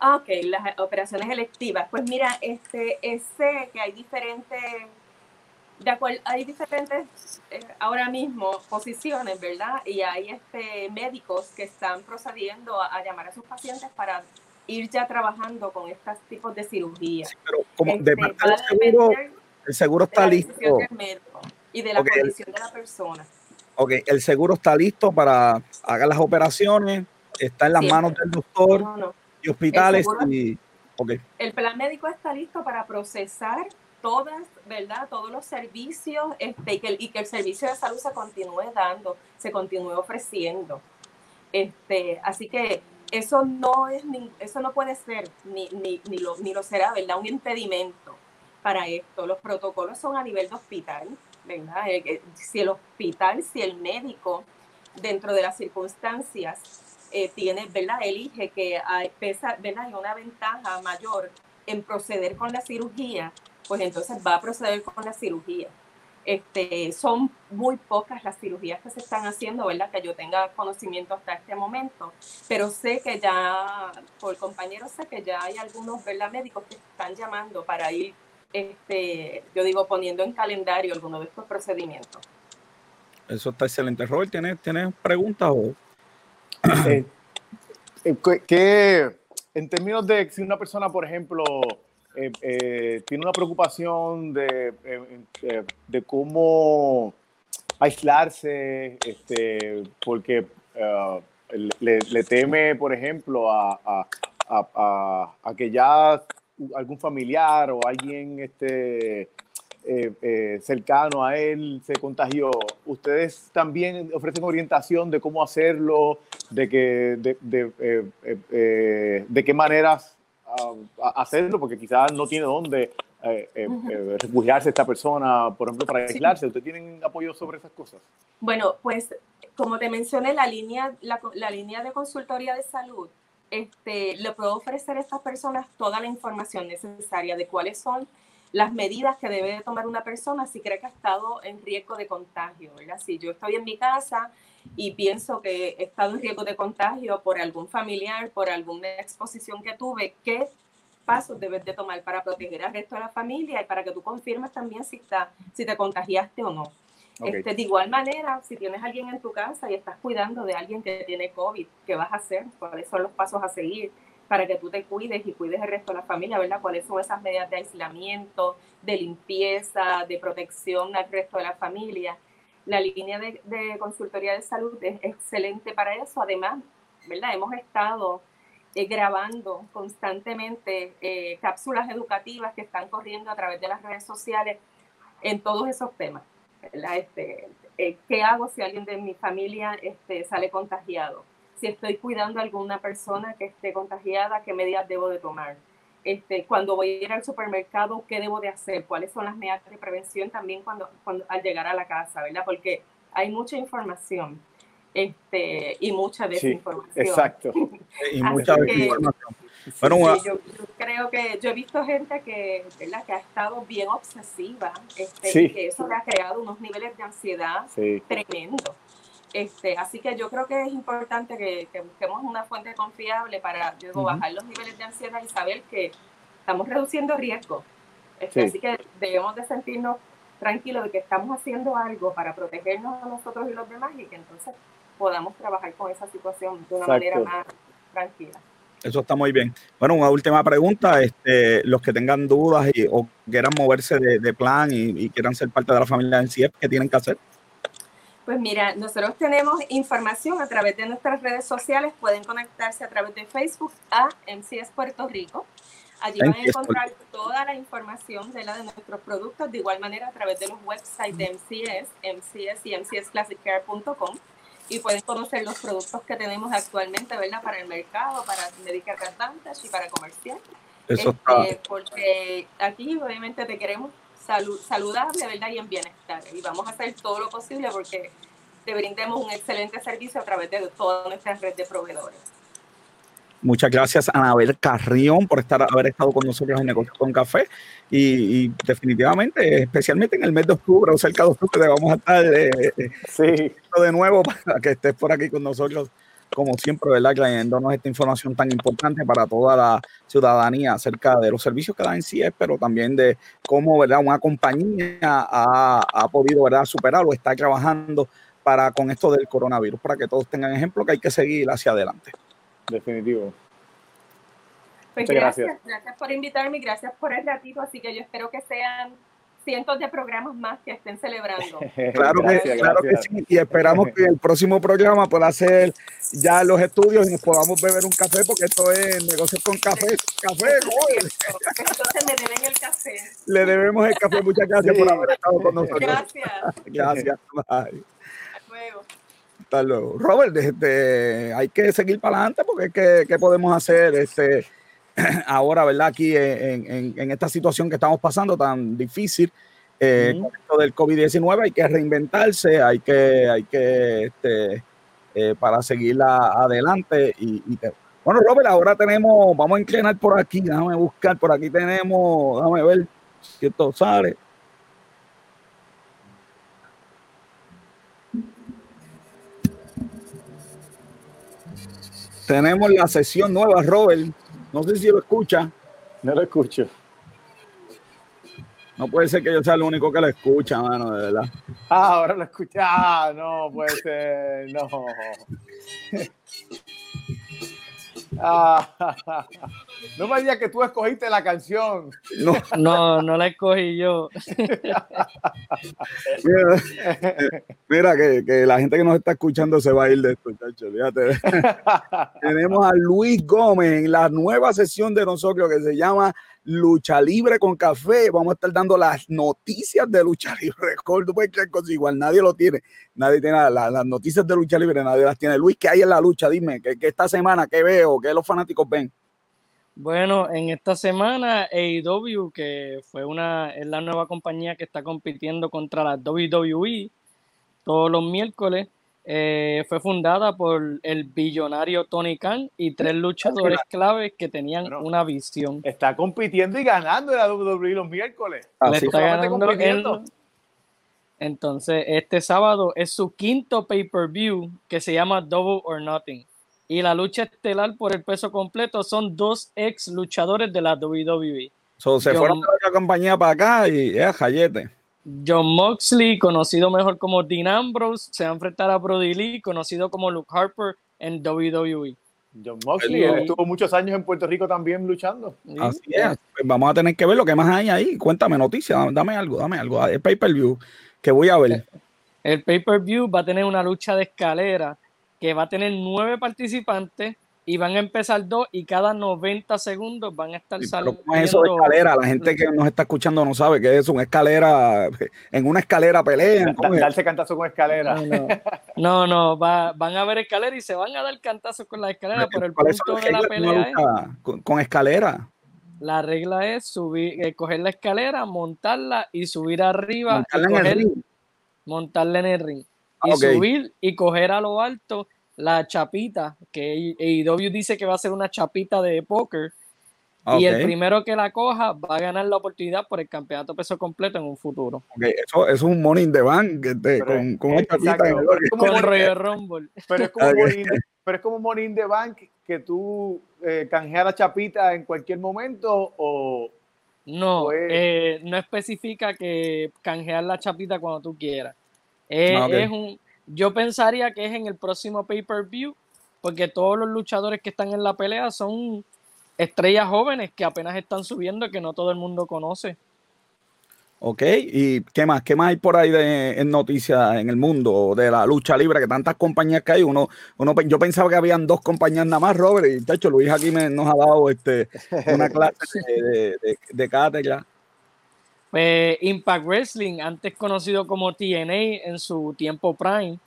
Ah, ok, las operaciones electivas. Pues mira, este, sé que hay diferentes, de acuerdo, hay diferentes eh, ahora mismo posiciones, ¿verdad? Y hay este, médicos que están procediendo a, llamar a sus pacientes para ir ya trabajando con estos tipos de cirugía. pero como de este, parte seguro, el seguro está listo. y de la condición de la persona. Ok, el seguro está listo para hacer las operaciones, está en las manos del doctor. No, no y hospitales. y, El plan médico está listo para procesar todas, ¿verdad? Todos los servicios este, y, que el, servicio de salud se continúe dando, se continúe ofreciendo. Este, así que eso no es eso no puede ser ni, ni, ni, lo, ni lo será, ¿verdad? Un impedimento para esto. Los protocolos son a nivel de hospital, ¿verdad? Eh, si el hospital, si el médico, dentro de las circunstancias, eh, tiene, ¿verdad? Elige que pesa, ¿verdad? hay una ventaja mayor en proceder con la cirugía, pues entonces va a proceder con la cirugía. Este, son muy pocas las cirugías que se están haciendo, ¿verdad? Que yo tenga conocimiento hasta este momento, pero sé que ya, por compañeros, sé que ya hay algunos, ¿verdad? Médicos que están llamando para ir, este, yo digo, poniendo en calendario algunos de estos procedimientos. Eso está excelente. Robert, ¿tienes, ¿tienes preguntas o eh, eh, que en términos de si una persona, por ejemplo, eh, tiene una preocupación de, de cómo aislarse, este, porque le, teme, por ejemplo, a, a, que ya algún familiar o alguien este, eh, eh, cercano a él se contagió, ¿ustedes también ofrecen orientación de cómo hacerlo, de, que, de, de, eh, de qué maneras hacerlo? Porque quizás no tiene dónde refugiarse esta persona, por ejemplo, para aislarse. ¿Ustedes tienen apoyo sobre esas cosas? Bueno, pues como te mencioné, la línea, la, la línea de consultoría de salud este, le puedo ofrecer a estas personas toda la información necesaria de cuáles son las medidas que debe tomar una persona si cree que ha estado en riesgo de contagio, ¿verdad? Si yo estoy en mi casa y pienso que he estado en riesgo de contagio por algún familiar, por alguna exposición que tuve, ¿qué pasos debes de tomar para proteger al resto de la familia y para que tú confirmes también si, está, si te contagiaste o no? Este, de igual manera, si tienes alguien en tu casa y estás cuidando de alguien que tiene COVID, ¿qué vas a hacer? ¿Cuáles son los pasos a seguir para que tú te cuides y cuides el resto de la familia, ¿verdad? ¿Cuáles son esas medidas de aislamiento, de limpieza, de protección al resto de la familia? La línea de, consultoría de salud es excelente para eso. Además, ¿verdad? Hemos estado eh, grabando constantemente eh, cápsulas educativas que están corriendo a través de las redes sociales en todos esos temas. Este, eh, ¿Qué hago si alguien de mi familia este, sale contagiado? Si estoy cuidando a alguna persona que esté contagiada, ¿qué medidas debo de tomar? Este, cuando voy a ir al supermercado, ¿qué debo de hacer? ¿Cuáles son las medidas de prevención también cuando, cuando al llegar a la casa, verdad? Porque hay mucha información este, y mucha desinformación. exacto. [LAUGHS] y mucha desinformación. Bueno, yo, creo que yo he visto gente que, ¿verdad? que ha estado bien obsesiva, este, y que eso le ha creado unos niveles de ansiedad tremendos. Este, así que yo creo que es importante que, busquemos una fuente confiable para bajar los niveles de ansiedad y saber que estamos reduciendo riesgo. Este, Así que debemos de sentirnos tranquilos de que estamos haciendo algo para protegernos a nosotros y los demás y que entonces podamos trabajar con esa situación de una manera más tranquila. Eso está muy bien. Bueno, una última pregunta. Este, los que tengan dudas y, o quieran moverse de, plan y, quieran ser parte de la familia en CIEP, ¿qué tienen que hacer? Pues mira, nosotros tenemos información a través de nuestras redes sociales. Pueden conectarse a través de Facebook a MCS Puerto Rico. Allí van a encontrar toda la información de la de nuestros productos, de igual manera a través de los websites de MCS, MCS y mcsclassiccare.com y pueden conocer los productos que tenemos actualmente, ¿verdad? Para el mercado, para Medicare Advantage y para comercial. Eso este, Porque aquí obviamente te queremos salud, saludable, ¿verdad? Y en bienestar. Y vamos a hacer todo lo posible porque te brindemos un excelente servicio a través de toda nuestra red de proveedores. Muchas gracias, Anabel Carrión, por estar, haber estado con nosotros en Negocios con Café. Y, definitivamente, especialmente en el mes de octubre o cerca de octubre, vamos a estar eh, eh, sí. de nuevo para que estés por aquí con nosotros, como siempre, ¿verdad? Trayéndonos esta información tan importante para toda la ciudadanía acerca de los servicios que da en CIES, pero también de cómo, ¿verdad? Una compañía ha, ha podido, ¿verdad? Superar o está trabajando para con esto del coronavirus, para que todos tengan ejemplo que hay que seguir hacia adelante definitivo. Pues gracias, gracias, por invitarme y gracias por el ratito. Así que yo espero que sean cientos de programas más que estén celebrando. [LAUGHS] claro, que, claro que sí, y esperamos que el próximo programa pueda hacer ya los estudios y nos podamos beber un café, porque esto es negocios con café. Café, Entonces me deben el café. Le debemos el café. Muchas gracias por haber estado con nosotros. Gracias. Gracias. Bye. Hasta luego. Robert, este, hay que seguir para adelante porque ¿qué, qué podemos hacer este, [CLEARS THROAT] ahora, ¿verdad? Aquí en, en, esta situación que estamos pasando tan difícil eh, con esto del COVID-19 hay que reinventarse, hay que, hay que este, eh, para seguir adelante. Y, Bueno, Robert, ahora tenemos, vamos a inclinar por aquí, déjame buscar, por aquí tenemos, déjame ver si esto sale. Tenemos la sesión nueva, Robert. No sé si lo escucha. No lo escucho. No puede ser que yo sea el único que lo escucha, mano, de verdad. Ah, ahora lo escucha. Ah, no puede ser. No. [LAUGHS] Ah, [LAUGHS] no me digas que tú escogiste la canción. No, no, la escogí yo. Mira, que, que, la gente que nos está escuchando se va a ir de esto, chacho. Fíjate. Tenemos a Luis Gómez en la nueva sesión de nosotros que se llama Lucha Libre con Café. Vamos a estar dando las noticias de Lucha Libre. Cosa igual, nadie lo tiene. Nadie tiene las noticias de Lucha Libre, nadie las tiene. Luis, ¿qué hay en la lucha? Dime, ¿qué, esta semana, qué veo? ¿Qué los fanáticos ven? Bueno, en esta semana AEW, que fue una, es la nueva compañía que está compitiendo contra la WWE todos los miércoles, eh, fue fundada por el billonario Tony Khan y tres luchadores claves que tenían Bueno. una visión. Está compitiendo y ganando en la WWE los miércoles. Le Así está ganando. Entonces, este sábado es su quinto pay-per-view que se llama Double or Nothing. Y la lucha estelar por el peso completo son dos ex luchadores de la WWE. So, se Yo- fueron de la compañía para acá y es jayete. John Moxley, conocido mejor como Dean Ambrose, se va a enfrentar a Brody Lee, conocido como Luke Harper en. WWE. John Moxley, él estuvo muchos años en Puerto Rico también luchando. Así es. Pues vamos a tener que ver lo que más hay ahí. Cuéntame noticias, dame algo, dame algo. El pay-per-view que voy a ver. El pay-per-view va a tener una lucha de escalera que va a tener nueve participantes y van a empezar dos y cada 90 segundos van a estar saliendo. ¿cómo es eso de escalera? La gente que nos está escuchando no sabe qué es una escalera. [LAUGHS] En una escalera pelean. Darse cantazo con escalera. No, no, no, no, va- van a ver escalera y se van a dar cantazos con la escalera, pero el ¿Cuáles son punto de la pelea es, con, con escalera? la regla es subir, eh, coger la escalera, montarla y subir arriba, y Montarla en el ring. montarla en el ring y ok. subir y coger a lo alto la chapita, que AEW dice que va a ser una chapita de póker. Ah, Y el primero que la coja va a ganar la oportunidad por el campeonato peso completo en un futuro. ok. Eso, eso es un money in the bank este, Pero- con, con una exacto, chapita en el pero es como Royal Rumble. Pero es [LAUGHS] como. Money in the- pero es como Money in the Bank que tú eh, canjeas la chapita en cualquier momento o No, Pues- eh, no especifica que canjear la chapita cuando tú quieras. Eh, Ah, es un, yo pensaría que es en el próximo pay-per-view, porque todos los luchadores que están en la pelea son estrellas jóvenes que apenas están subiendo, que no todo el mundo conoce. Ok, ¿y qué más? ¿Qué más hay por ahí de, en noticias en el mundo de la lucha libre? Que tantas compañías que hay. Uno, uno, yo pensaba que habían dos compañías nada más, Robert, y de hecho Luis aquí me, nos ha dado este, una clase de, de, de, de cátedra. Pues, Impact Wrestling, antes conocido como TNA en su tiempo prime,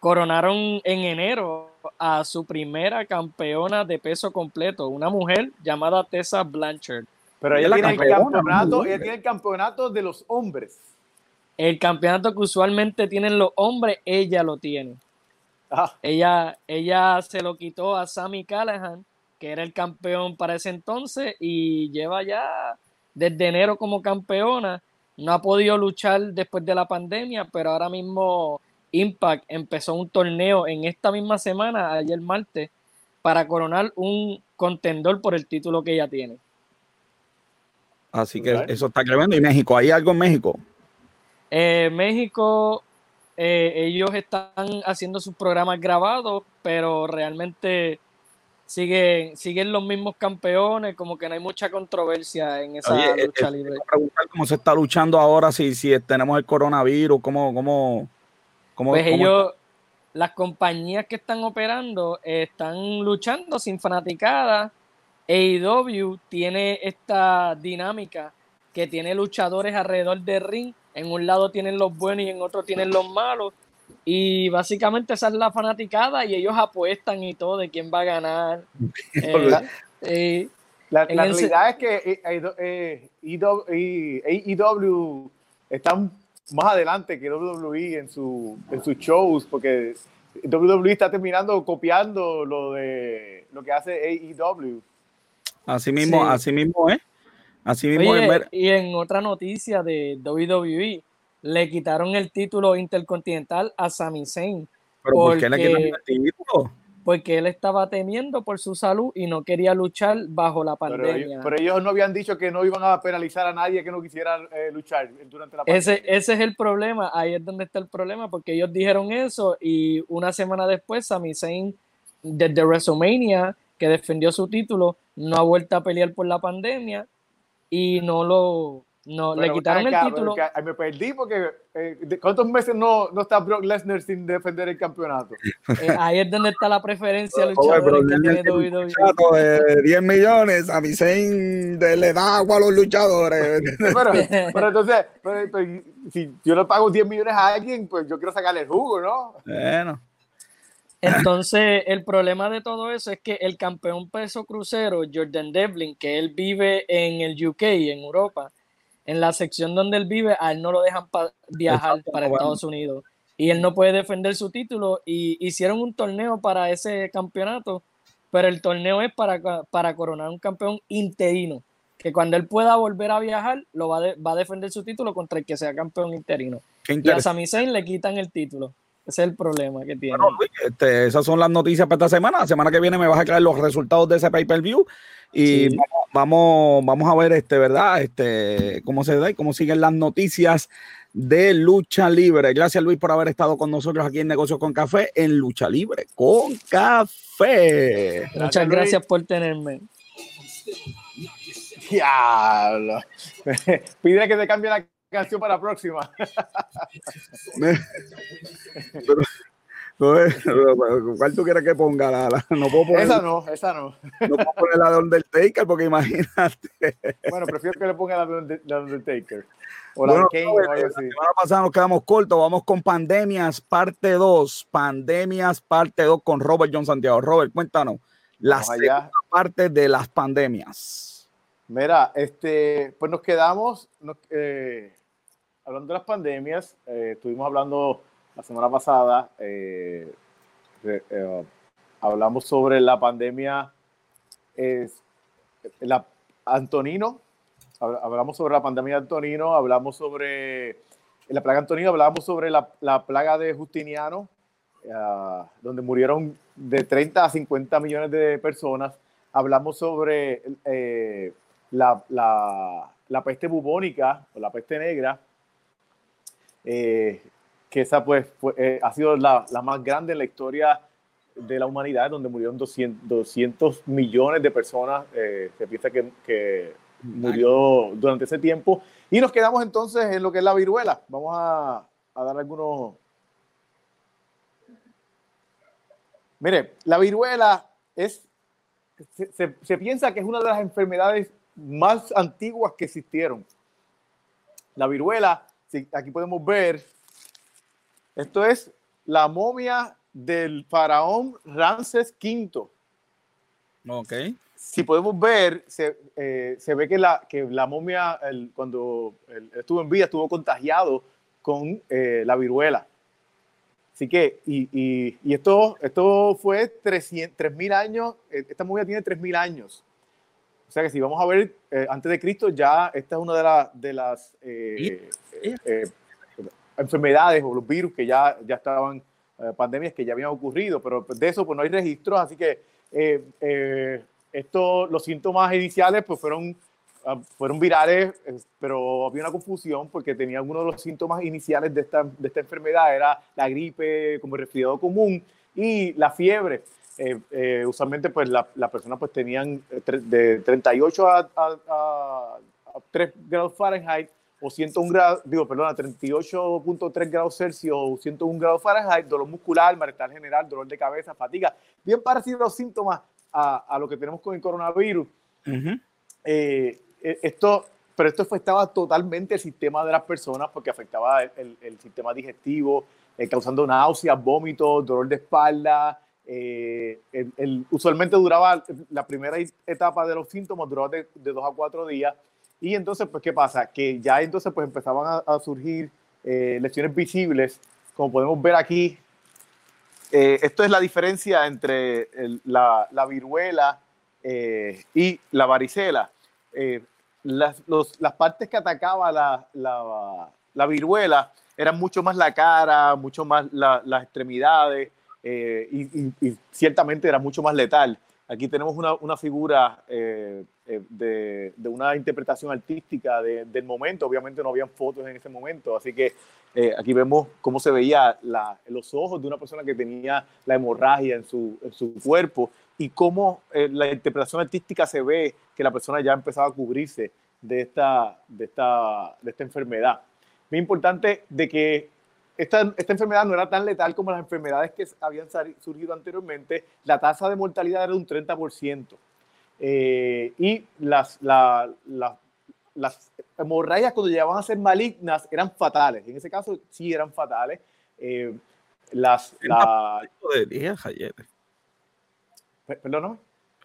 coronaron en enero a su primera campeona de peso completo, una mujer llamada Tessa Blanchard. pero Ella tiene el campeona, campeonato, ella tiene el campeonato de los hombres. El campeonato que usualmente tienen los hombres, ella lo tiene. Ah, Ella, ella se lo quitó a Sammy Callahan, que era el campeón para ese entonces, y lleva ya desde enero como campeona. No ha podido luchar después de la pandemia, pero ahora mismo Impact empezó un torneo en esta misma semana, ayer martes, para coronar un contendor por el título que ella tiene. Así que eso está tremendo. ¿Y México? ¿Hay algo en México? Eh, México, eh, ellos están haciendo sus programas grabados, pero realmente siguen, siguen los mismos campeones, como que no hay mucha controversia en esa Oye, eh, lucha eh, libre. cómo se está luchando ahora, si, si tenemos el coronavirus, cómo, cómo, cómo, Pues cómo- ellos, las compañías que están operando eh, están luchando sin fanaticada. AEW tiene esta dinámica que tiene luchadores alrededor del ring. En un lado tienen los buenos y en otro tienen los malos. Y básicamente esa es la fanaticada y ellos apuestan y todo de quién va a ganar. [LAUGHS] Eh, eh, la, En la realidad es que eh, eh, eh, EW eh, AEW están más adelante que WWE en, su, en sus shows, porque WWE está terminando copiando lo de lo que hace AEW. Así mismo, Sí. así mismo es. Así mismo Oye, es ver. y en otra noticia de WWE, le quitaron el título intercontinental a Sami Zayn Pero ¿por qué le porque- quitan el título? porque él estaba temiendo por su salud y no quería luchar bajo la Pero pandemia. ellos, pero ellos no habían dicho que no iban a penalizar a nadie que no quisiera eh, luchar durante la pandemia. Ese, ese es el problema, ahí es donde está el problema, porque ellos dijeron eso y una semana después Sami Zayn desde WrestleMania, que defendió su título, no ha vuelto a pelear por la pandemia y no lo no, le quitaron el acá, título. que- ay, me perdí porque eh, ¿de ¿cuántos meses no, no está Brock Lesnar sin defender el campeonato? Eh, ahí es donde está la preferencia [LAUGHS] pero que tiene tiene un WWE. contrato de 10 millones, a de- le da agua a los luchadores. [LAUGHS] Pero, pero entonces, pero- pero si yo le pago 10 millones a alguien, pues yo quiero sacarle el jugo, ¿no? bueno, Entonces, el problema de todo eso es que el campeón peso crucero, Jordan Devlin, que él vive en el UK, en Europa, en la sección donde él vive, a él no lo dejan pa- viajar Exacto, para bueno. Estados Unidos. y él no puede defender su título y hicieron un torneo para ese campeonato, pero el torneo es para, para coronar un campeón interino, que cuando él pueda volver a viajar, lo va, va a defender su título contra el que sea campeón interino. Y a Sami Zayn le quitan el título. Ese es el problema que tiene. este, esas son las noticias para esta semana. La semana que viene me vas a traer los resultados de ese pay-per-view y vamos, vamos a ver, este, ¿verdad? Este, cómo se da y cómo siguen las noticias de lucha libre. Gracias Luis por haber estado con nosotros aquí en Negocios con Café en Lucha Libre con Café. Muchas gracias por tenerme. Diablo. [LAUGHS] Pide que te cambie la canción para la próxima. ¿Cuál tú quieres que ponga? La, no puedo poner, esa no, esa no. No puedo poner la de Undertaker porque imagínate. Bueno, prefiero que le ponga la de Undertaker. O la de Kane o algo así. La semana pasada nos quedamos cortos. Vamos con Pandemias, parte 2. Pandemias, parte 2 con Robert John Santiago. Robert, cuéntanos. La parte de las pandemias. Mira, este, pues nos quedamos, eh, hablando de las pandemias, eh, estuvimos hablando la semana pasada, eh, eh, hablamos sobre la pandemia, la, Antonino, hablamos sobre la pandemia de Antonino, hablamos sobre la plaga Antonino, hablamos sobre la, la plaga de Justiniano, donde murieron de 30 a 50 millones de personas. Hablamos sobre la, la, la, peste bubónica o la peste negra, eh, que esa pues eh, ha sido la, la, más grande en la historia de la humanidad, donde murieron 200, 200 millones de personas. Eh, se piensa que, que, murió durante ese tiempo. Y nos quedamos entonces en lo que es la viruela. Vamos a, a dar algunos... Mire, la viruela es, se, se, se, piensa que es una de las enfermedades más antiguas que existieron. La viruela aquí podemos ver, esto es la momia del faraón Ramses V. Ok. Si podemos ver, se, eh, ve que la, que la momia, cuando estuvo en vida, estuvo contagiado con eh, la viruela. Así que, y, y, esto, esto fue 3.000 años, eh, esta momia tiene 3.000 años. O sea que si vamos a ver eh, antes de Cristo, ya esta es una de, de las eh, eh, enfermedades o los virus que ya, ya estaban, pandemias que ya habían ocurrido, pero de eso pues no hay registros, así que esto, los síntomas iniciales pues fueron, ah, fueron virales, pero había una confusión porque tenía algunos de los síntomas iniciales de esta, de esta enfermedad, era la gripe como el resfriado común y la fiebre. Eh, eh, usualmente pues las la personas pues tenían eh, de 38 a, a, 3 grados Fahrenheit o 101 grados, digo, perdona, 38.3 grados Celsius o 101 grados Fahrenheit, dolor muscular, malestar general, dolor de cabeza, fatiga, bien parecidos los síntomas a, a, lo que tenemos con el coronavirus. esto, pero esto afectaba totalmente el sistema de las personas porque afectaba el, el, sistema digestivo, causando náuseas, vómitos, dolor de espalda, eh, el, usualmente duraba la primera etapa de los síntomas, duraba de, dos a cuatro días. Y entonces, pues, ¿qué pasa? Que ya entonces pues empezaban a, surgir eh, lesiones visibles, como podemos ver aquí. Eh, esto es la diferencia entre la, la, viruela y la varicela. Las, los, las, partes que atacaba la, la, la, viruela eran mucho más la cara, mucho más las extremidades, eh, y, ciertamente era mucho más letal. Aquí tenemos una, una figura eh, eh, de, de, una interpretación artística del momento. Obviamente no habían fotos en ese momento, así que aquí vemos cómo se veía la, los ojos de una persona que tenía la hemorragia en su, en su cuerpo y cómo la interpretación artística se ve que la persona ya empezaba a cubrirse de esta, de esta, de esta enfermedad. Muy importante de que esta, esta, enfermedad no era tan letal como las enfermedades que habían surgido anteriormente. La tasa de mortalidad era de un 30%. Eh, y las, la, las hemorragias cuando llegaban a ser malignas eran fatales. En ese caso sí eran fatales. Eh, las, la, de 10 ayer. Perdón.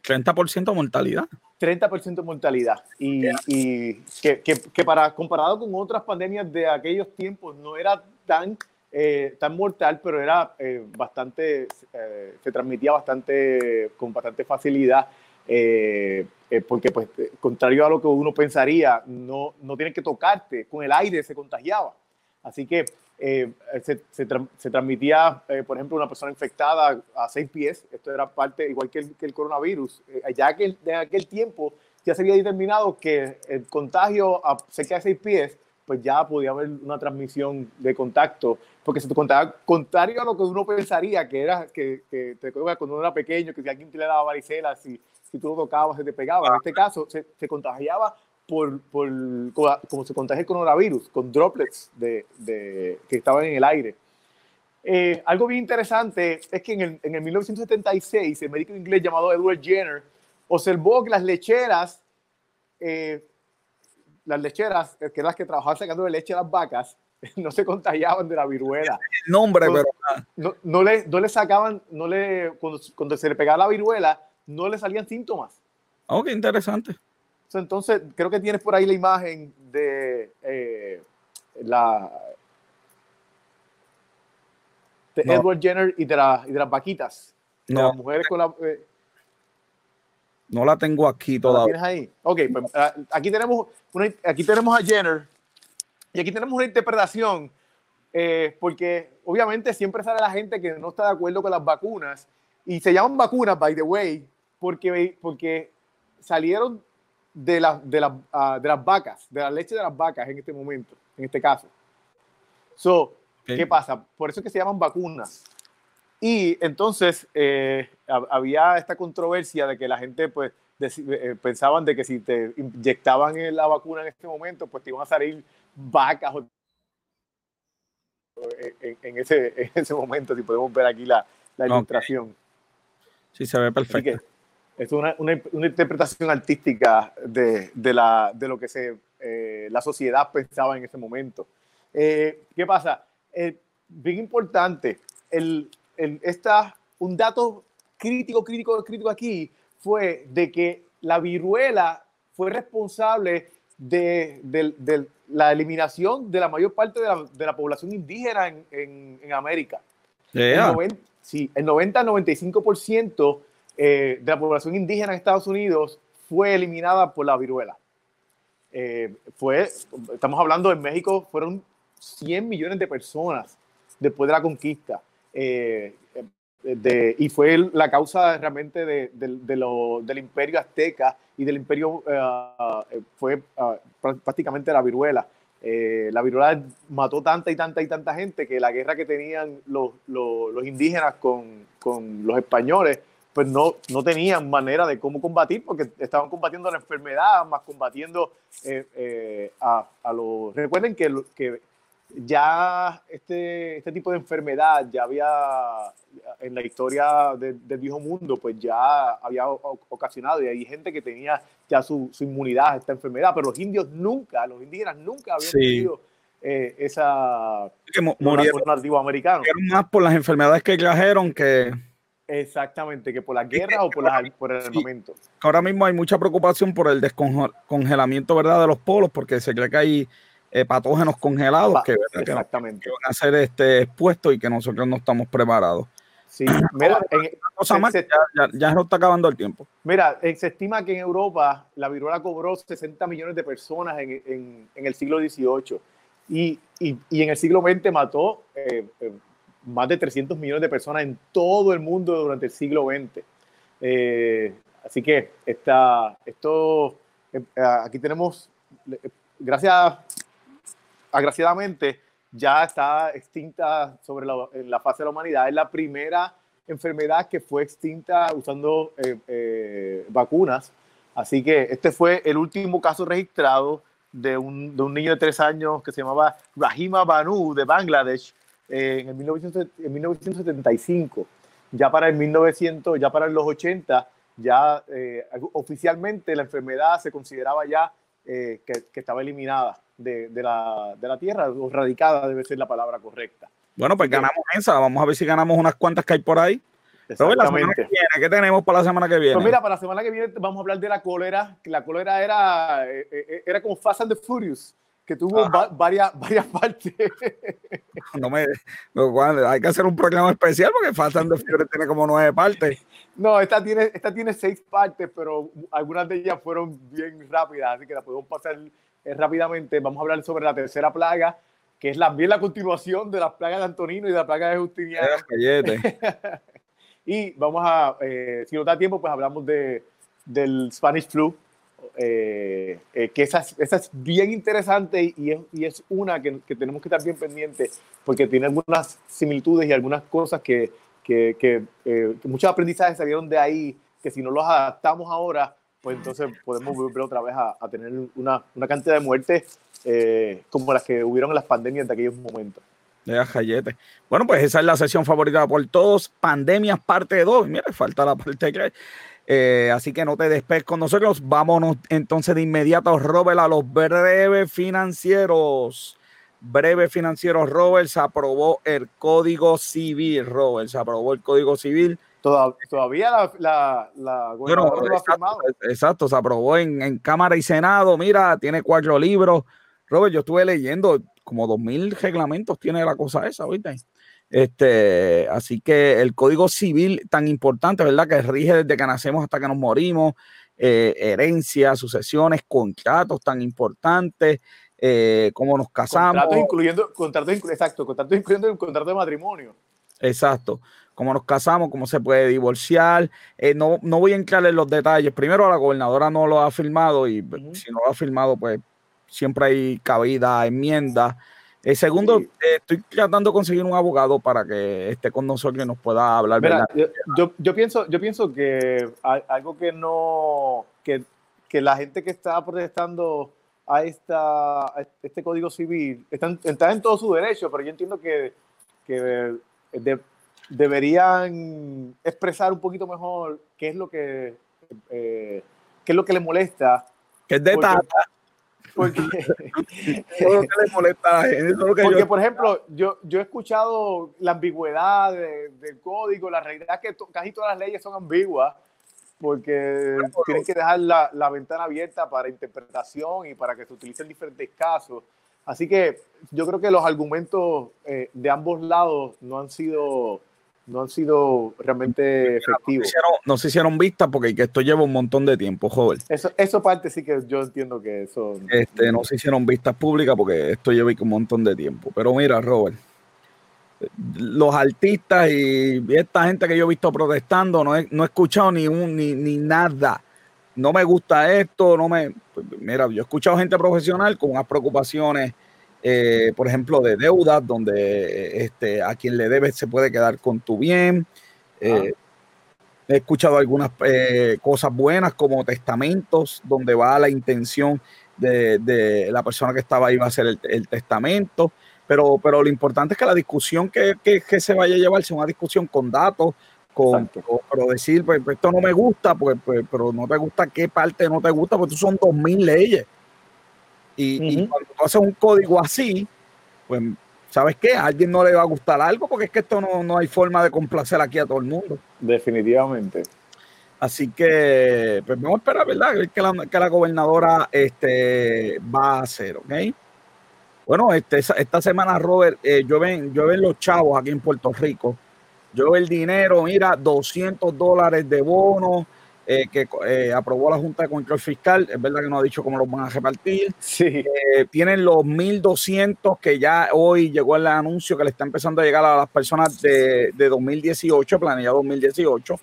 30% mortalidad. 30% mortalidad. Y, y que, que, que, para comparado con otras pandemias de aquellos tiempos no era tan eh, tan mortal, pero era eh, bastante, eh, se transmitía bastante, con bastante facilidad, porque pues, contrario a lo que uno pensaría, no, no tienen que tocarte, con el aire se contagiaba. Así que se, se, transmitía, por ejemplo, una persona infectada a seis pies, esto era parte, igual que el, que el coronavirus, ya que en aquel tiempo ya se había determinado que el contagio a cerca de seis pies pues ya podía haber una transmisión de contacto, porque se te contaba contrario a lo que uno pensaría, que era que, que te cuando uno era pequeño, que si alguien te le daba varicela, si, si tú lo tocabas, se te pegaba. En este caso, se, se contagiaba por, por, como se contagia el coronavirus, con droplets de, de que estaban en el aire. Eh, algo bien interesante es que en el, en el 1976, el médico inglés llamado Edward Jenner observó que las lecheras eh, las lecheras, eh, que eran las que trabajaban sacando de leche a las vacas, [LAUGHS] no se contagiaban de la viruela. [LAUGHS] El nombre, pero. No, no, le, no le sacaban, no le, cuando, cuando, se le pegaba la viruela, no le salían síntomas. Oh, qué interesante. Entonces, creo que tienes por ahí la imagen de eh, la. de Edward Jenner y de, la, y de las vaquitas. De las mujeres con la. Eh, no la tengo aquí todavía. ¿La tienes ahí? Ok, pues, ah, aquí, tenemos aquí tenemos a Jenner y aquí tenemos una interpretación, eh, porque obviamente siempre sale la gente que no está de acuerdo con las vacunas y se llaman vacunas, by the way, porque, porque salieron de, la, de, la, uh, de las vacas, de la leche de las vacas en este momento, en este caso. So, ¿qué pasa? Por eso es que se llaman vacunas. Y entonces eh, había esta controversia de que la gente pues eh, pensaban de que si te inyectaban la vacuna en este momento, pues te iban a salir vacas en, ese, [LAUGHS] ese momento, si podemos ver aquí la, la ilustración. Sí, se ve perfecto. Es una, una, una, interpretación artística de, de, la, de lo que se, eh, la sociedad pensaba en ese momento. ¿Qué pasa? bien importante, el, esta, un dato crítico, crítico, crítico aquí fue de que la viruela fue responsable de, la eliminación de la mayor parte de la, población indígena en, América. El 90, sí, el 90-95% eh, de la población indígena en Estados Unidos fue eliminada por la viruela. Eh, fue, estamos hablando en México, fueron 100 millones de personas después de la conquista. Eh, de, y fue la causa realmente de, de, lo, del imperio azteca y del imperio uh, fue uh, prácticamente la viruela. Eh, la viruela mató tanta y tanta y tanta gente que la guerra que tenían los, los, los indígenas con, con, los españoles, pues no, no tenían manera de cómo combatir porque estaban combatiendo la enfermedad, más combatiendo eh, a, a los... Recuerden que, que ya este, este tipo de enfermedad ya había en la historia del viejo mundo, pues ya había ocasionado y hay gente que tenía ya su, su, inmunidad a esta enfermedad, pero los indios nunca, los indígenas nunca habían tenido eh, esa que murieron, nativo americano. más por las enfermedades que trajeron que Exactamente, que por la guerra o por, la, por el armamento. Ahora mismo hay mucha preocupación por el descongelamiento ¿verdad? de los polos, porque se cree que hay eh, patógenos congelados que, Exactamente. van a ser este, expuestos y que nosotros no estamos preparados. Sí, mira, ya, no está acabando el tiempo. Mira, eh, se estima que en Europa la viruela cobró 60 millones de personas en, en, en el siglo XVIII y, y, y, en el siglo XX mató eh, más de 300 millones de personas en todo el mundo durante el siglo XX. así que está, esto, aquí tenemos, gracias agraciadamente ya está extinta sobre la, en la fase de la humanidad. Es la primera enfermedad que fue extinta usando eh, eh, vacunas. Así que este fue el último caso registrado de un, de un, niño de tres años que se llamaba Rahima Banu de Bangladesh eh, en, 19, 1975. Ya para el 1900, ya para los 80, ya oficialmente la enfermedad se consideraba ya que, que estaba eliminada de, de, la, de la tierra, o radicada debe ser la palabra correcta. Bueno, pues ganamos esa, vamos a ver si ganamos unas cuantas que hay por ahí. Exactamente. ¿Qué tenemos para la semana que viene? Pues mira, para la semana que viene vamos a hablar de la cólera, la cólera era, eh, eh, era como Fast and the Furious, que tuvo varias, varias partes. No me, hay que hacer un programa especial porque faltan de Fiebre tiene como nueve partes. No, esta tiene, esta tiene seis partes, pero algunas de ellas fueron bien rápidas, así que la podemos pasar eh, rápidamente. Vamos a hablar sobre la tercera plaga, que es la, bien la continuación de la plaga de Antonino y de la plaga de Justiniano. [LAUGHS] y vamos a, eh, si nos da tiempo, pues hablamos de, del Spanish Flu, eh, eh, que esa, esa, es bien interesante y es, y es una que, que, tenemos que estar bien pendientes porque tiene algunas similitudes y algunas cosas que, que, que eh, muchos aprendizajes salieron de ahí que si no los adaptamos ahora, pues entonces podemos volver otra vez a, a tener una, una, cantidad de muertes como las que hubieron en las pandemias de aquellos momentos. Bueno, pues esa es la sesión favorita por todos. Pandemias parte 2. Mira, falta la parte 3. Eh, así que no te despegues con nosotros. Vámonos entonces de inmediato, Robert, a los breves financieros. Breves financieros, Robert, se aprobó el Código Civil, Robert, se aprobó el Código Civil. Todavía la, la, la bueno, exacto, exacto, se aprobó en, en, Cámara y Senado. Mira, tiene cuatro libros. Robert, yo estuve leyendo como dos mil reglamentos, tiene la cosa esa, ahorita. Este, así que el código civil tan importante, ¿verdad? Que rige desde que nacemos hasta que nos morimos, eh, herencias, sucesiones, contratos tan importantes, eh, cómo nos casamos. Contratos incluyendo, contratos, exacto, contratos incluyendo un contrato de matrimonio. Exacto. Cómo nos casamos, cómo se puede divorciar. Eh, no, no voy a entrar en los detalles. Primero, la gobernadora no lo ha firmado y si no lo ha firmado, pues siempre hay cabida, enmienda. Eh, segundo, eh, estoy tratando de conseguir un abogado para que esté con nosotros y nos pueda hablar. yo, yo, pienso, yo pienso que algo que no, que, que la gente que está protestando a, esta, este código civil están, está en todo su derecho, pero yo entiendo que, que deberían expresar un poquito mejor qué es lo que, eh, qué es lo que le molesta. Que es de porque, porque por ejemplo, yo, yo he escuchado la ambigüedad del código, la realidad es que casi todas las leyes son ambiguas porque tienen que dejar la, la, ventana abierta para interpretación y para que se utilicen diferentes casos. Así que yo creo que los argumentos eh, de ambos lados no han sido no han sido realmente efectivos. No se hicieron, vistas porque esto lleva un montón de tiempo, joven. Eso, eso parte sí que yo entiendo que eso... Este, no se hicieron vistas públicas porque esto lleva un montón de tiempo. Pero mira, Robert, los artistas y esta gente que yo he visto protestando, no he, no he escuchado ni, un, ni, ni nada. No me gusta esto, no me... Mira, yo he escuchado gente profesional con unas preocupaciones eh, por ejemplo, de deudas, donde este, a quien le debes se puede quedar con tu bien. Eh, he escuchado algunas eh, cosas buenas como testamentos, donde va la intención de, la persona que estaba ahí va a hacer el, testamento. Pero, pero lo importante es que la discusión que, se vaya a llevar sea una discusión con datos, con, pero decir, pues, pues, esto no me gusta, pues, pues, pero no te gusta qué parte no te gusta, porque son dos mil leyes. Y, cuando tú haces un código así, pues, ¿sabes qué? A alguien no le va a gustar algo porque es que esto no, no hay forma de complacer aquí a todo el mundo. Definitivamente. Así que, pues vamos a esperar, ¿verdad? Que la, que la gobernadora este, va a hacer, ¿ok? Bueno, este, esta semana, Robert, eh, yo ven los chavos aquí en Puerto Rico. Yo el dinero, mira, 200 dólares de bono, eh, que eh, aprobó la Junta de Control Fiscal. Es verdad que no ha dicho cómo los van a repartir. Sí. Eh, tienen los 1.200 que ya hoy llegó el anuncio que le está empezando a llegar a las personas de, de 2018, planilla 2018.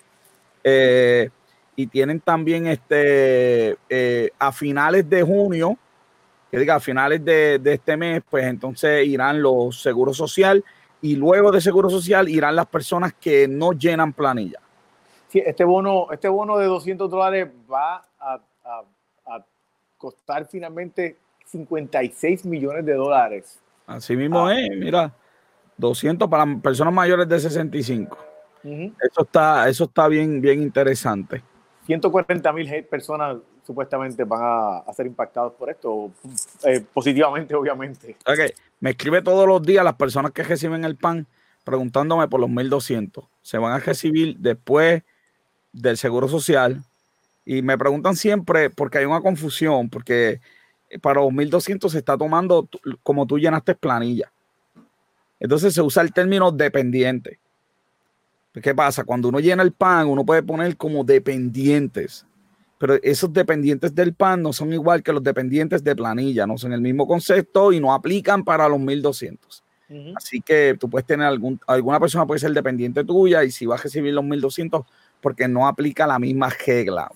y tienen también este a finales de junio, que diga a finales de, de este mes, pues entonces irán los seguros social y luego de seguro social irán las personas que no llenan planilla este bono, este bono de 200 dólares va a, costar finalmente 56 millones de dólares. Así mismo ah. es, mira, 200 para personas mayores de 65. Eso está, eso está bien, bien interesante. 140 mil personas supuestamente van a, ser impactados por esto, eh, positivamente, obviamente. Okay. Me escribe todos los días las personas que reciben el pan preguntándome por los 1200. Se van a recibir después del Seguro Social y me preguntan siempre porque hay una confusión, porque para los 1200 se está tomando como tú llenaste planilla. Entonces se usa el término dependiente. ¿Qué pasa? Cuando uno llena el PAN, uno puede poner como dependientes. Pero esos dependientes del PAN no son igual que los dependientes de planilla, no son el mismo concepto y no aplican para los 1200. Así que tú puedes tener algún, alguna persona puede ser dependiente tuya y si va a recibir los 1200 porque no aplica la misma regla,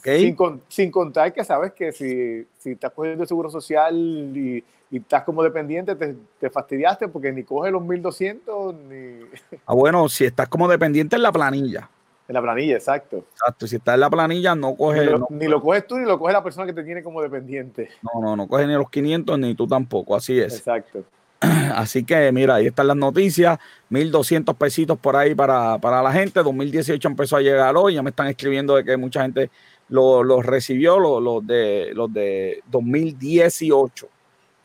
Sin, contar que sabes que si, si estás cogiendo el seguro social y, estás como dependiente, te, fastidiaste porque ni coges los 1200 ni... [LAUGHS] Ah, bueno, si estás como dependiente en la planilla. En la planilla, exacto. Exacto, si estás en la planilla no coges... Ni lo, coges tú ni lo coges la persona que te tiene como dependiente. No, no, no coges ni los 500 ni tú tampoco, así es. Exacto. [CLEARS THROAT] Así que mira, ahí están las noticias, 1.200 pesitos por ahí para, la gente, 2018 empezó a llegar hoy, ya me están escribiendo de que mucha gente los lo recibió, los de, los de 2018.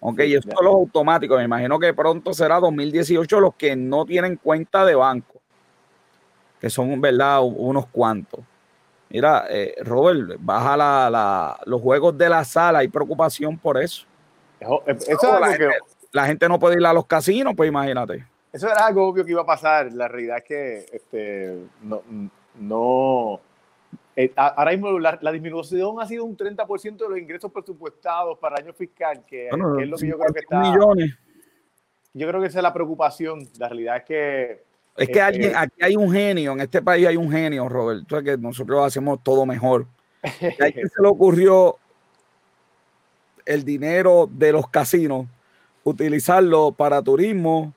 Ok, y esto es lo automático, me imagino que pronto será 2018 los que no tienen cuenta de banco, que son, ¿verdad? Unos cuantos. Mira, eh, Robert, baja la, los juegos de la sala, hay preocupación por eso. Eso, es algo que la gente no puede ir a los casinos, pues imagínate. Eso era algo obvio que iba a pasar. La realidad es que este, no, no eh, ahora mismo la, disminución ha sido un 30% de los ingresos presupuestados para el año fiscal, que, es lo que yo creo que está. Millones. Yo creo que esa es la preocupación. La realidad es que. Es que alguien, aquí hay un genio, en este país hay un genio, Roberto, que nosotros hacemos todo mejor. ¿A quién se le ocurrió el dinero de los casinos utilizarlo para turismo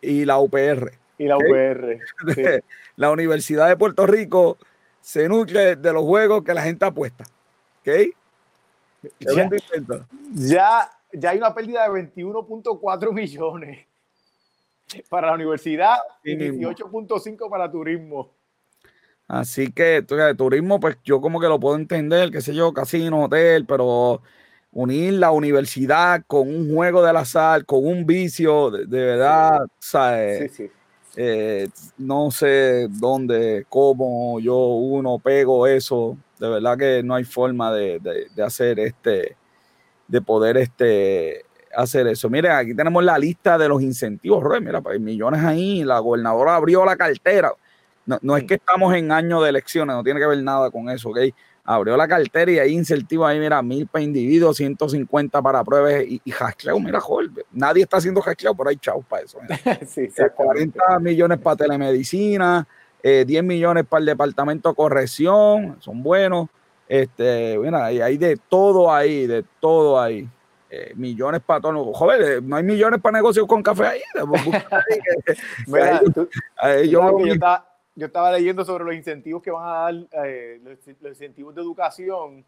y la UPR. Y la UPR. [LAUGHS] La Universidad de Puerto Rico se nutre de los juegos que la gente apuesta. ¿Ok? Ya, ya, hay una pérdida de 21.4 millones para la universidad y 18.5 para turismo. Así que turismo, pues yo como que lo puedo entender, qué sé yo, casino, hotel, pero unir la universidad con un juego de la sal, con un vicio, de, verdad, eh, no sé dónde, cómo yo uno pego eso, de verdad que no hay forma de, hacer este, de poder este, hacer eso. Miren, aquí tenemos la lista de los incentivos, mira, pues, hay millones ahí, la gobernadora abrió la cartera. No, no, es que estamos en año de elecciones, no tiene que ver nada con eso, ¿ok? Abrió la cartera y hay incentivos ahí, mira, mil para individuos, 150 para pruebas y, y mira, joder, nadie está haciendo hascleo, pero hay chau para eso. [LAUGHS] sí, 40 eh, millones para telemedicina, 10 eh, millones para el departamento de corrección, son buenos. Este, mira, hay de todo ahí, de todo ahí. Eh, millones para todo. Joder, no hay millones para negocios con café ahí. [LAUGHS] mira, [LAUGHS] yo, yo estaba leyendo sobre los incentivos que van a dar, eh, los, incentivos de educación.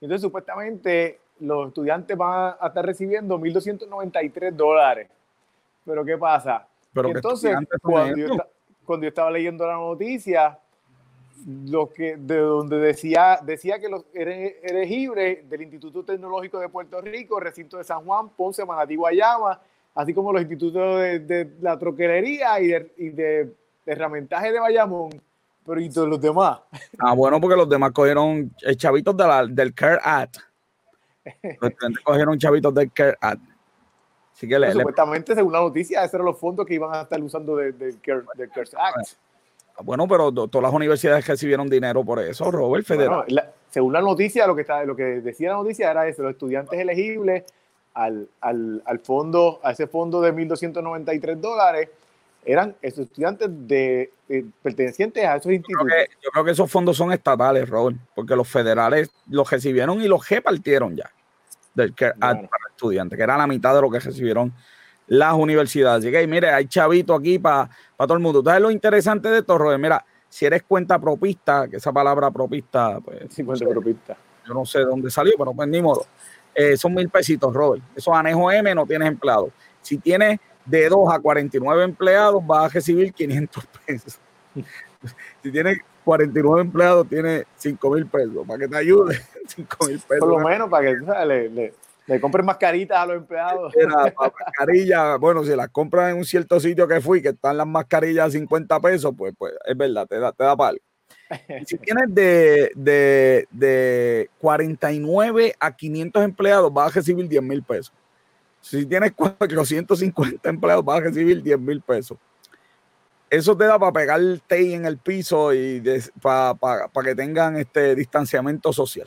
Entonces, supuestamente, los estudiantes van a estar recibiendo 1.293 dólares. Pero, ¿qué pasa? Pero entonces, cuando yo, cuando yo, estaba leyendo la noticia, lo que, de donde decía, decía que los elegibles del Instituto Tecnológico de Puerto Rico, recinto de San Juan, Ponce, Manatí, Guayama, así como los institutos de, la troquelería y y de herramientaje de Bayamón, pero ¿y todos los demás? Ah, bueno, porque los demás cogieron eh, chavitos de la, del CARE Act. [LAUGHS] Los cogieron chavitos del CARE Act. Así que le, supuestamente, según la noticia, esos eran los fondos que iban a estar usando del CARE, Act. Ah, bueno, pero todas las universidades recibieron dinero por eso, Robert Federal. según la noticia, lo que, está, lo que decía la noticia era eso, los estudiantes elegibles al, al, al fondo, a ese fondo de 1.293 dólares, eran estudiantes de, pertenecientes a esos institutos. Yo creo, que, esos fondos son estatales, Robert, porque los federales los recibieron y los repartieron ya del que para estudiantes, que era la mitad de lo que recibieron las universidades. Así que, mire, hay chavito aquí para todo el mundo. Entonces, lo interesante de esto, Robert, mira, si eres cuenta propista, que esa palabra propista, pues. Sí, cuenta propista. Yo no sé de dónde salió, pero pues ni modo. Eh, son mil pesitos, Robert. Esos anejo M no tienes empleado. Si tienes de 2 a 49 empleados vas a recibir 500 pesos. [LAUGHS] Si tienes 49 empleados, tienes 5 mil pesos. Para que te ayude, [LAUGHS] 5 mil pesos. Por lo menos para que le, le, le compren mascaritas a los empleados. [LAUGHS] mascarilla, bueno, si las compras en un cierto sitio que fui, que están las mascarillas a 50 pesos, pues, pues es verdad, te da, te da palo. Si tienes de, de, de 49 a 500 empleados, vas a recibir 10 mil pesos. Si tienes 450 empleados, vas a recibir 10 mil pesos. Eso te da para pegar el TI en el piso y para que tengan este distanciamiento social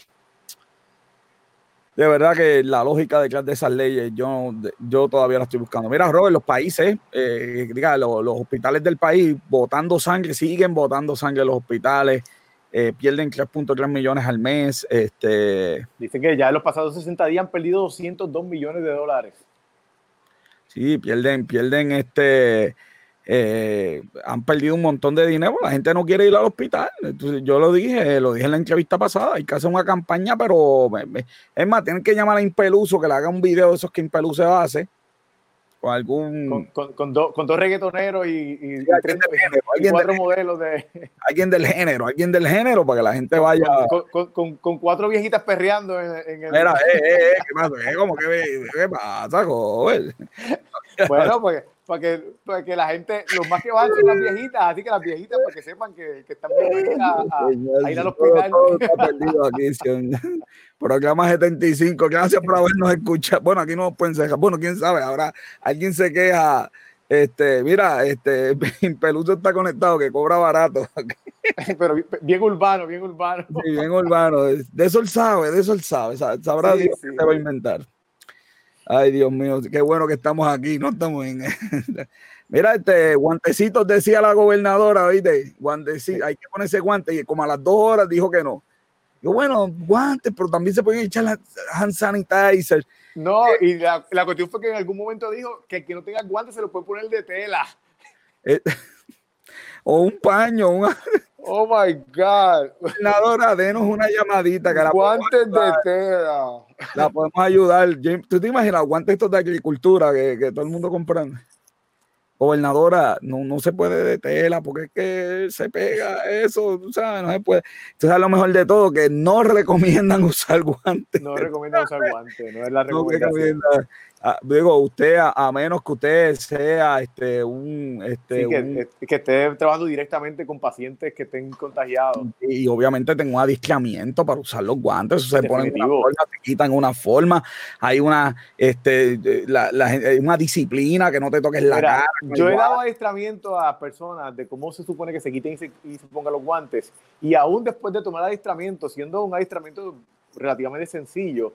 de verdad que la lógica detrás de esas leyes yo, yo todavía la estoy buscando. Mira, Robert, los países, eh, diga, los, hospitales del país botando sangre, siguen botando sangre los hospitales, eh, pierden 3.3 millones al mes. Este, Dicen que ya en los pasados 60 días han perdido 202 millones de dólares. Sí, pierden, pierden este eh, han perdido un montón de dinero, la gente no quiere ir al hospital. Entonces, yo lo dije, lo dije en la entrevista pasada, hay que hacer una campaña, pero es más, tienen que llamar a Impeluso que le haga un video de esos que Impeluso hace. Con algún. Con, con, dos reggaetoneros y, y, cuatro modelos de. [LAUGHS] Alguien del género, alguien del género para que la gente vaya. Con, cuatro viejitas perreando en, el. Mira, eh, eh, eh, ¿qué pasa? ¿Cómo que, qué pasa, joder? Bueno, porque para que, para que la gente, los más que van son las viejitas, así que las viejitas para que sepan que, que están bien a, a, ir al hospital. perdido aquí, Programa 75, gracias por habernos escuchado. Bueno, aquí no nos pueden cerrar. Bueno, quién sabe, ahora alguien se queja. Este, mira, este [LAUGHS] Peluso está conectado, que cobra barato. [LAUGHS] Pero bien urbano, bien urbano. Sí, bien urbano. De eso él sabe, de eso él sabe. Sabrá Dios qué se va a inventar. Ay, Dios mío, qué bueno que estamos aquí, no estamos en. [LAUGHS] Mira, este guantecitos decía la gobernadora, ¿viste? Guantecitos, hay que ponerse guantes y como a las dos horas dijo que no. Yo, bueno, guantes, pero también se pueden echar hand sanitizer. No, y la, la, cuestión fue que en algún momento dijo que quien no tenga guantes se lo puede poner de tela. Eh, [LAUGHS] o un paño, un, Oh my God. Gobernadora, denos una llamadita. Que guantes de tela. La podemos ayudar. ¿Tú te imaginas guantes estos de agricultura que, que todo el mundo compra? Gobernadora, no, no se puede de tela porque es que se pega eso, tú sabes, no se puede. Entonces, a lo mejor de todo, que no recomiendan [LAUGHS] usar guantes. No recomiendan usar guantes, no es la recomendación. No Ah, digo, usted, a, menos que usted sea este, un... Este, que, esté trabajando directamente con pacientes que estén contagiados. Y, obviamente tengo un adiestramiento para usar los guantes, se pone una forma, se quitan una forma, hay una, este, la, una disciplina que no te toques la cara. Yo he dado adiestramiento a personas de cómo se supone que se quiten y se, y se pongan los guantes, y aún después de tomar adiestramiento, siendo un adiestramiento relativamente sencillo,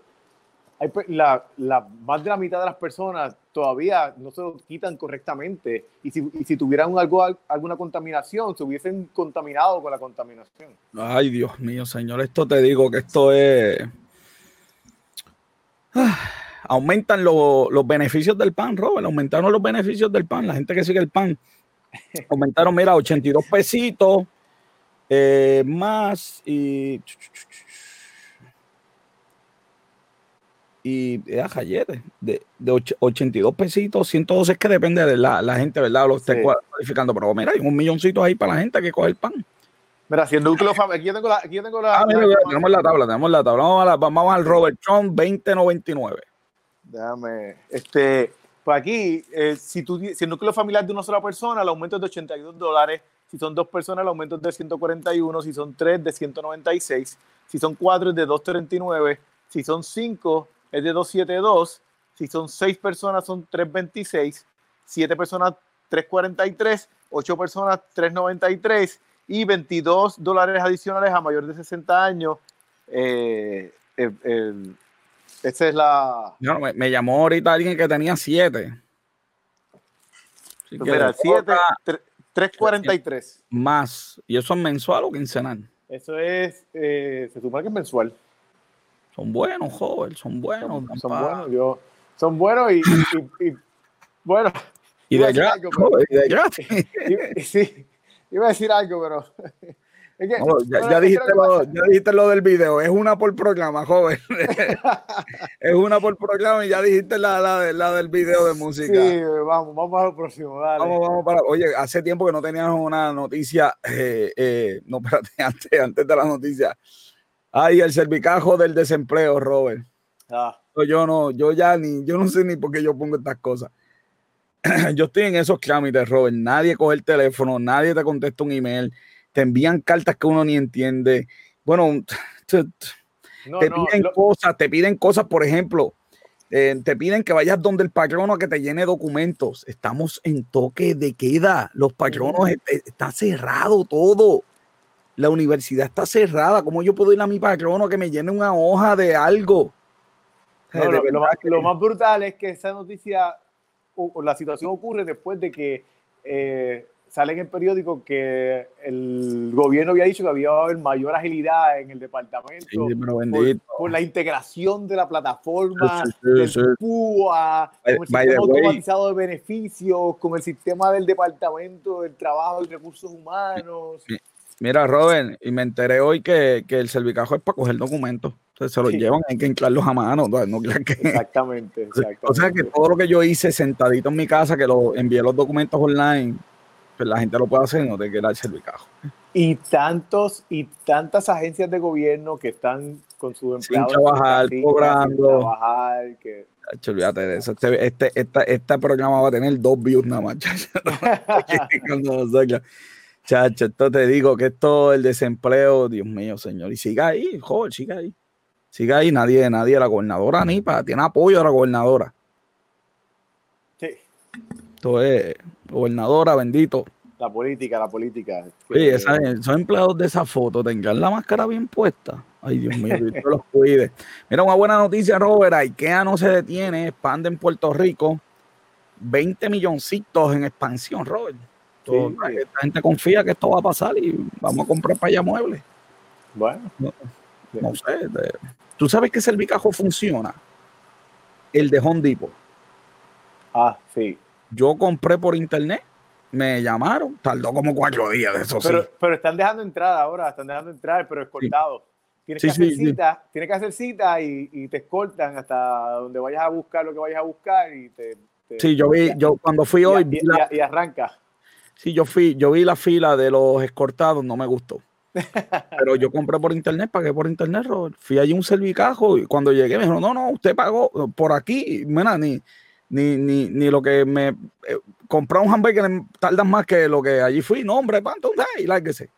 la, la, más de la mitad de las personas todavía no se lo quitan correctamente y si, y si tuvieran algo, alguna contaminación, se hubiesen contaminado con la contaminación. Ay, Dios mío, señor, esto te digo que esto es... Ah, aumentan los beneficios del pan, Robert, aumentaron los beneficios del pan, la gente que sigue el pan. [LAUGHS] Aumentaron, mira, 82 pesitos eh, más y y es de, de 82 pesitos, 112 es que depende de la, la gente, ¿verdad? Lo esté cualificando, pero mira, hay un milloncito ahí para la gente que coge el pan. Mira, si el núcleo aquí yo tengo la, aquí yo tengo la, ah, mira, tenemos la tabla, tenemos la tabla. Vamos, a vamos al Robert Trump 2099. Déjame, este, pues aquí, eh, si, tú, si el núcleo familiar de una sola persona, el aumento es de 82 dólares. Si son dos personas, el aumento es de 141. Si son tres, de 196. Si son cuatro, es de 239. Si son cinco, es de 272. Si son 6 personas, son 326. 7 personas, 343. 8 personas, 393. Y 22 dólares adicionales a mayor de 60 años. Eh, esa es la. No, me, llamó ahorita alguien que tenía 7. Espera, 7, 343. Más. ¿Y eso es mensual o quincenal? Eso es, eh, se supone que es mensual. Son buenos, joven, son buenos. Son, buenos, yo, son buenos y, bueno. Y de gratis. [LAUGHS] Sí, iba a decir algo, pero. [LAUGHS] ya, dijiste lo, ya, dijiste lo, del video, es una por programa, joven. [LAUGHS] es una por programa y ya dijiste la, la, la, del video de música. Sí, vamos, vamos al próximo, dale. Vamos, vamos para. Oye, hace tiempo que no teníamos una noticia, eh, eh, no, espérate, antes, antes de la noticia. Ay, el cervicajo del desempleo, Robert. Ah. Yo no, yo ya ni, yo no sé ni por qué yo pongo estas cosas. [CLEARS THROAT] yo estoy en esos trámites, Robert. Nadie coge el teléfono, nadie te contesta un email. te envían cartas que uno ni entiende. Bueno, te, piden cosas, te piden cosas, por ejemplo, eh, te piden que vayas donde el patrono a que te llene documentos. Estamos en toque de queda. Los patronos está cerrado todo. La universidad está cerrada. ¿Cómo yo puedo ir a mi patrono que me llene una hoja de algo? lo, más, brutal es que esa noticia o, la situación ocurre después de que eh, sale en el periódico que el gobierno había dicho que había mayor agilidad en el departamento por, la integración de la plataforma del PUA, con el sistema automatizado de beneficios, con el sistema del departamento del trabajo y recursos humanos. Mira, Robert, y me enteré hoy que, que el servicajo es para coger documentos. Entonces se los llevan, hay que inclarlos a mano. No, que... Exactamente, [LAUGHS] exactamente. O sea que todo lo que yo hice sentadito en mi casa, que lo envié los documentos online, pues la gente lo puede hacer, no te queda el servicajo. Y tantos y tantas agencias de gobierno que están con sus empleados. Sin trabajar, cobrando. trabajar, que... olvídate de eso. Este, este, este, programa va a tener dos views nada más. [LAUGHS] Chacho, esto te digo que esto, el desempleo, Dios mío, señor. Y siga ahí, joder, siga ahí. Siga ahí, nadie, nadie, la gobernadora ni para, tiene apoyo de la gobernadora. Sí. Esto es, gobernadora, bendito. La política, la política. Sí, esa, esos empleados de esa foto tengan la máscara bien puesta. Ay, Dios mío, Dios los cuide. Mira, una buena noticia, Robert. IKEA no se detiene, expande en Puerto Rico. 20 milloncitos en expansión, Robert. La gente confía que esto va a pasar y vamos a comprar para allá muebles. Bueno. No, sé. ¿Tú sabes que el bicajo funciona? El de Home Depot. Ah, sí. Yo compré por internet, me llamaron, tardó como cuatro días de eso. Pero, pero están dejando entrar ahora, están dejando entrar, pero escoltado. Tienes, que hacer cita, tienes que hacer cita y, te escoltan hasta donde vayas a buscar lo que vayas a buscar y te. sí, yo vi, yo cuando fui hoy. y arranca. Sí, yo fui, yo vi la fila de los escortados, no me gustó. [LAUGHS] Pero yo compré por internet, pagué por internet, Robert. Fui allí un servicajo y cuando llegué me dijeron, no, no, usted pagó por aquí, mira, ni, ni, ni, ni lo que me eh, comprar un hamburger tardan más que lo que allí fui. No, hombre, ¿cuánto? Y lárguese.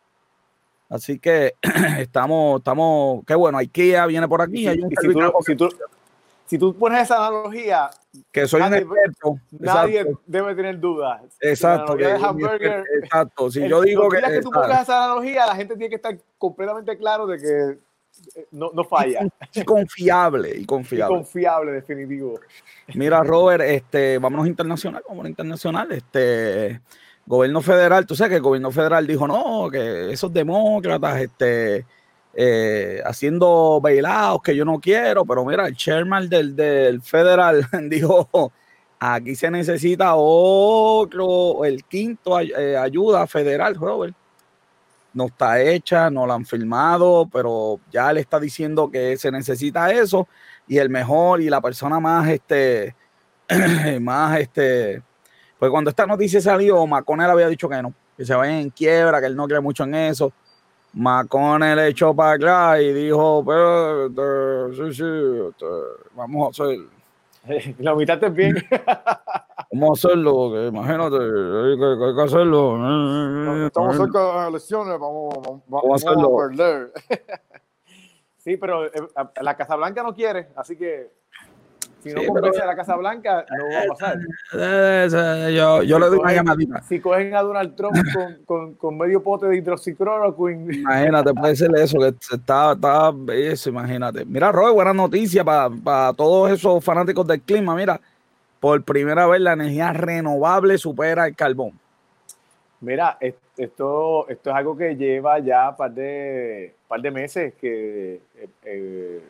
Así que [CLEARS THROAT] estamos, estamos, qué bueno, IKEA viene por aquí. hay un si, tú, si tú pones esa analogía, que soy nadie, un experto. Nadie debe tener dudas. Exacto. hamburger, exacto. Si yo digo que. que tú pongas esa analogía, la gente tiene que estar completamente claro de que eh, no, no falla. Y confiable, y [LAUGHS] confiable. Y confiable, definitivo. Mira, Robert, este, vámonos internacional, vámonos internacional. Este, gobierno federal, tú sabes que el gobierno federal dijo, no, que esos demócratas, este eh, haciendo bailados que yo no quiero, pero mira, el chairman del, del federal [LAUGHS] dijo, aquí se necesita otro, el quinto eh, ayuda federal, Robert. No está hecha, no la han firmado, pero ya le está diciendo que se necesita eso y el mejor y la persona más, este, [CLEARS THROAT] más, este, pues cuando esta noticia salió, Maconel había dicho que no, que se vaya en quiebra, que él no cree mucho en eso le echó para acá y dijo, pero sí, sí, vamos a hacer. La mitad es bien. [LAUGHS] Vamos a hacerlo, imagínate, hay que, hay que hacerlo. Estamos cerca de las elecciones, vamos, vamos, vamos, a perder. [LAUGHS] sí, pero eh, la Casa Blanca no quiere, así que si no convence a la Casa Blanca, no va a pasar. Eh, yo, yo le doy una llamadita. Si cogen a Donald Trump [LAUGHS] con, con, con medio pote de hidroxicloroquine. Imagínate, puede ser eso, que está, está eso, imagínate. Mira, Roy, buena noticia para, para todos esos fanáticos del clima. Mira, por primera vez la energía renovable supera el carbón. Mira, esto, esto es algo que lleva ya un par de, par de meses que eh, eh,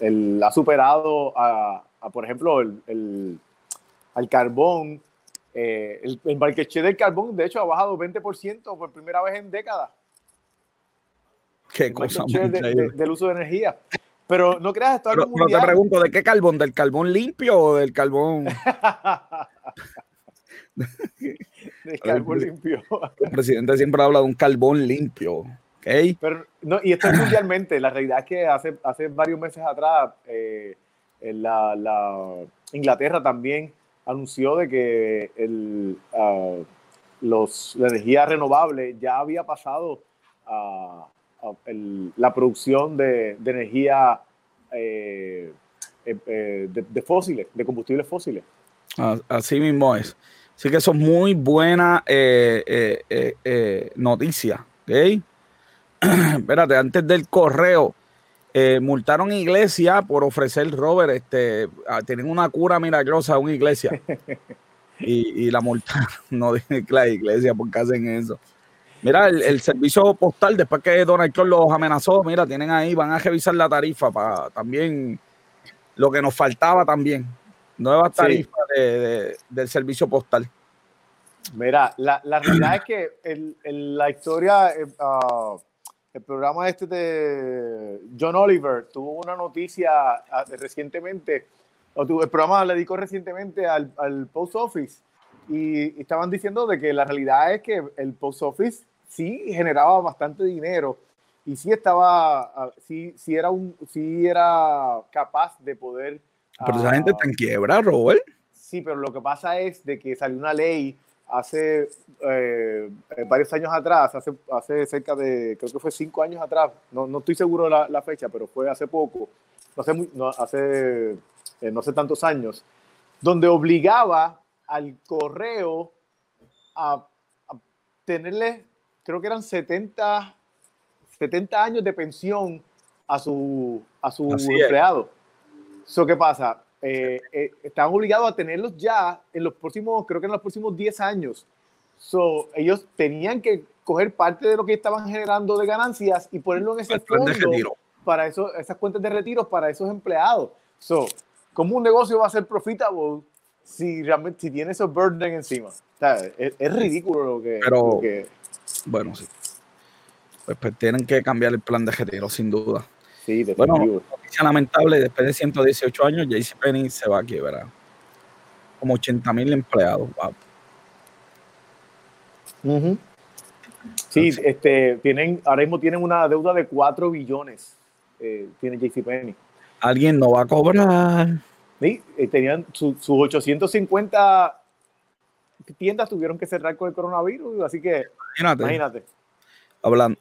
el, ha superado a, por ejemplo, el, al carbón. Eh, el, el del carbón, de hecho, ha bajado 20% por primera vez en décadas. Qué cosa del uso de energía. Pero no creas esto algo te pregunto, ¿de qué carbón? ¿Del carbón limpio o del carbón? [LAUGHS] [LAUGHS] del carbón limpio. El presidente siempre habla de un carbón limpio. Pero, no, y esto es mundialmente. La realidad es que hace, hace varios meses atrás, eh, la, la, Inglaterra también anunció de que el, uh, los, la energía renovable ya había pasado a, la producción de, energía eh, eh, de, fósiles, de combustibles fósiles. Así mismo es. Así que eso es muy buena noticia. ¿okay? [CLEARS THROAT] Espérate, antes del correo, multaron iglesia por ofrecer, Robert, este, tienen una cura milagrosa a una iglesia. [LAUGHS] y, la multa [LAUGHS] no dice la iglesia porque hacen eso. Mira, el, servicio postal, después que Donald Trump los amenazó, mira, tienen ahí, van a revisar la tarifa para también lo que nos faltaba también. Nueva tarifa del servicio postal. Mira, la, la realidad es que el, la historia, eh, ah, el programa este de John Oliver tuvo una noticia ah, recientemente el programa le dedicó recientemente al, al Post Office y, estaban diciendo de que la realidad es que el Post Office sí generaba bastante dinero y sí estaba, ah, sí, sí era, un, sí era capaz de poder... Pero esa gente está en quiebra, Robert. Sí, pero lo que pasa es de que salió una ley hace eh, varios años atrás, hace, hace cerca de, creo que fue cinco años atrás, no, no estoy seguro la, la fecha, pero fue hace poco, no hace eh, no sé tantos años, donde obligaba al correo a, tenerle, creo que eran 70, 70 años de pensión a su, a su empleado. eso ¿Qué pasa? Eh, eh, estaban obligados a tenerlos ya en los próximos, creo que en los próximos 10 años. So, ellos tenían que coger parte de lo que estaban generando de ganancias y ponerlo en ese fondo para eso, esas cuentas de retiro para esos empleados. So, ¿Cómo un negocio va a ser profitable si realmente si tiene esos burden encima? es, ridículo lo que, Pero, Bueno, sí. Pues, pues, tienen que cambiar el plan de retiro, sin duda. Sí, Bueno, noticia lamentable, después de 118 años, JCPenney se va aquí, ¿verdad? Como 80 mil empleados. Sí, este, tienen, ahora mismo tienen una deuda de 4 billones, eh, tiene JCPenney alguien no va a cobrar. Sí, eh, tenían sus 850 tiendas tuvieron que cerrar con el coronavirus, así que imagínate. Hablando,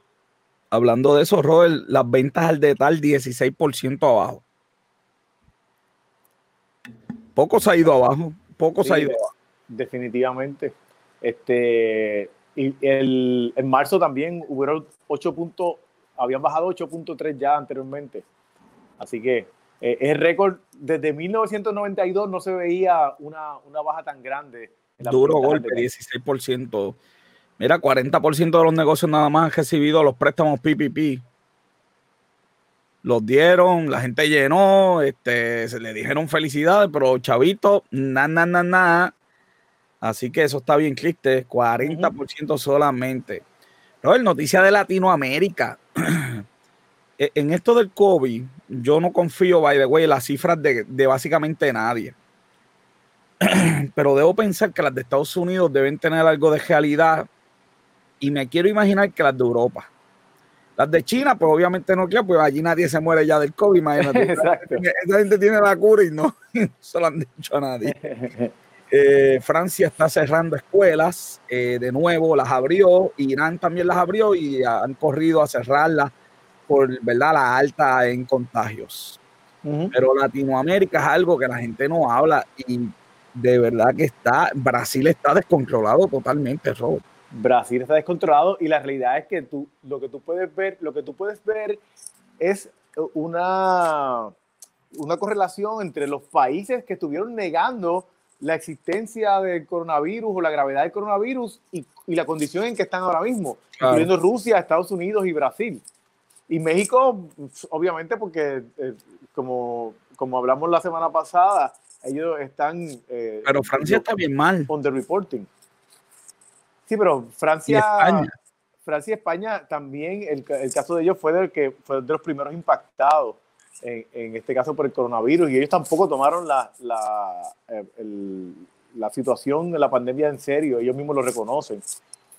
hablando de eso, Robert, las ventas al detalle 16% abajo. Poco se ha ido abajo, poco se ha ido abajo. Definitivamente. Este, y el, en marzo también hubieron 8 puntos, habían bajado 8.3 ya anteriormente. Así que eh, es récord, desde 1992 no se veía una, baja tan grande. Duro golpe, 16%. Mira, 40% de los negocios nada más han recibido los préstamos PPP. Los dieron, la gente llenó, este, se le dijeron felicidades, pero chavito, nada, nada, nada. Así que eso está bien triste, 40% solamente. Robert, noticia de Latinoamérica. [CLEARS THROAT] E, en esto del COVID, yo no confío, by the way, en las cifras de, básicamente nadie. [CLEARS THROAT] Pero debo pensar que las de Estados Unidos deben tener algo de realidad. Y me quiero imaginar que las de Europa. Las de China, pues obviamente no quiero, pues allí nadie se muere ya del COVID, imagínate. [LAUGHS] Esa gente tiene la cura y no, [LAUGHS] se lo han dicho a nadie. Eh, Francia está cerrando escuelas, eh, de nuevo las abrió, Irán también las abrió y han corrido a cerrarlas por ¿verdad? la alta en contagios. Pero Latinoamérica es algo que la gente no habla y de verdad que está, Brasil está descontrolado totalmente, Robert. Brasil está descontrolado y la realidad es que tú, lo que tú puedes ver, lo que tú puedes ver es una, una correlación entre los países que estuvieron negando la existencia del coronavirus o la gravedad del coronavirus y, y la condición en que están ahora mismo, incluyendo Rusia, Estados Unidos y Brasil. Y México, obviamente, porque eh, como, como hablamos la semana pasada, ellos están... Eh, pero Francia está bien mal. On the reporting. Sí, pero Francia... España. Francia y España también, el, el, caso de ellos fue del que fue de los primeros impactados, en, en, este caso por el coronavirus, y ellos tampoco tomaron la, la, eh, el, la situación de la pandemia en serio, ellos mismos lo reconocen.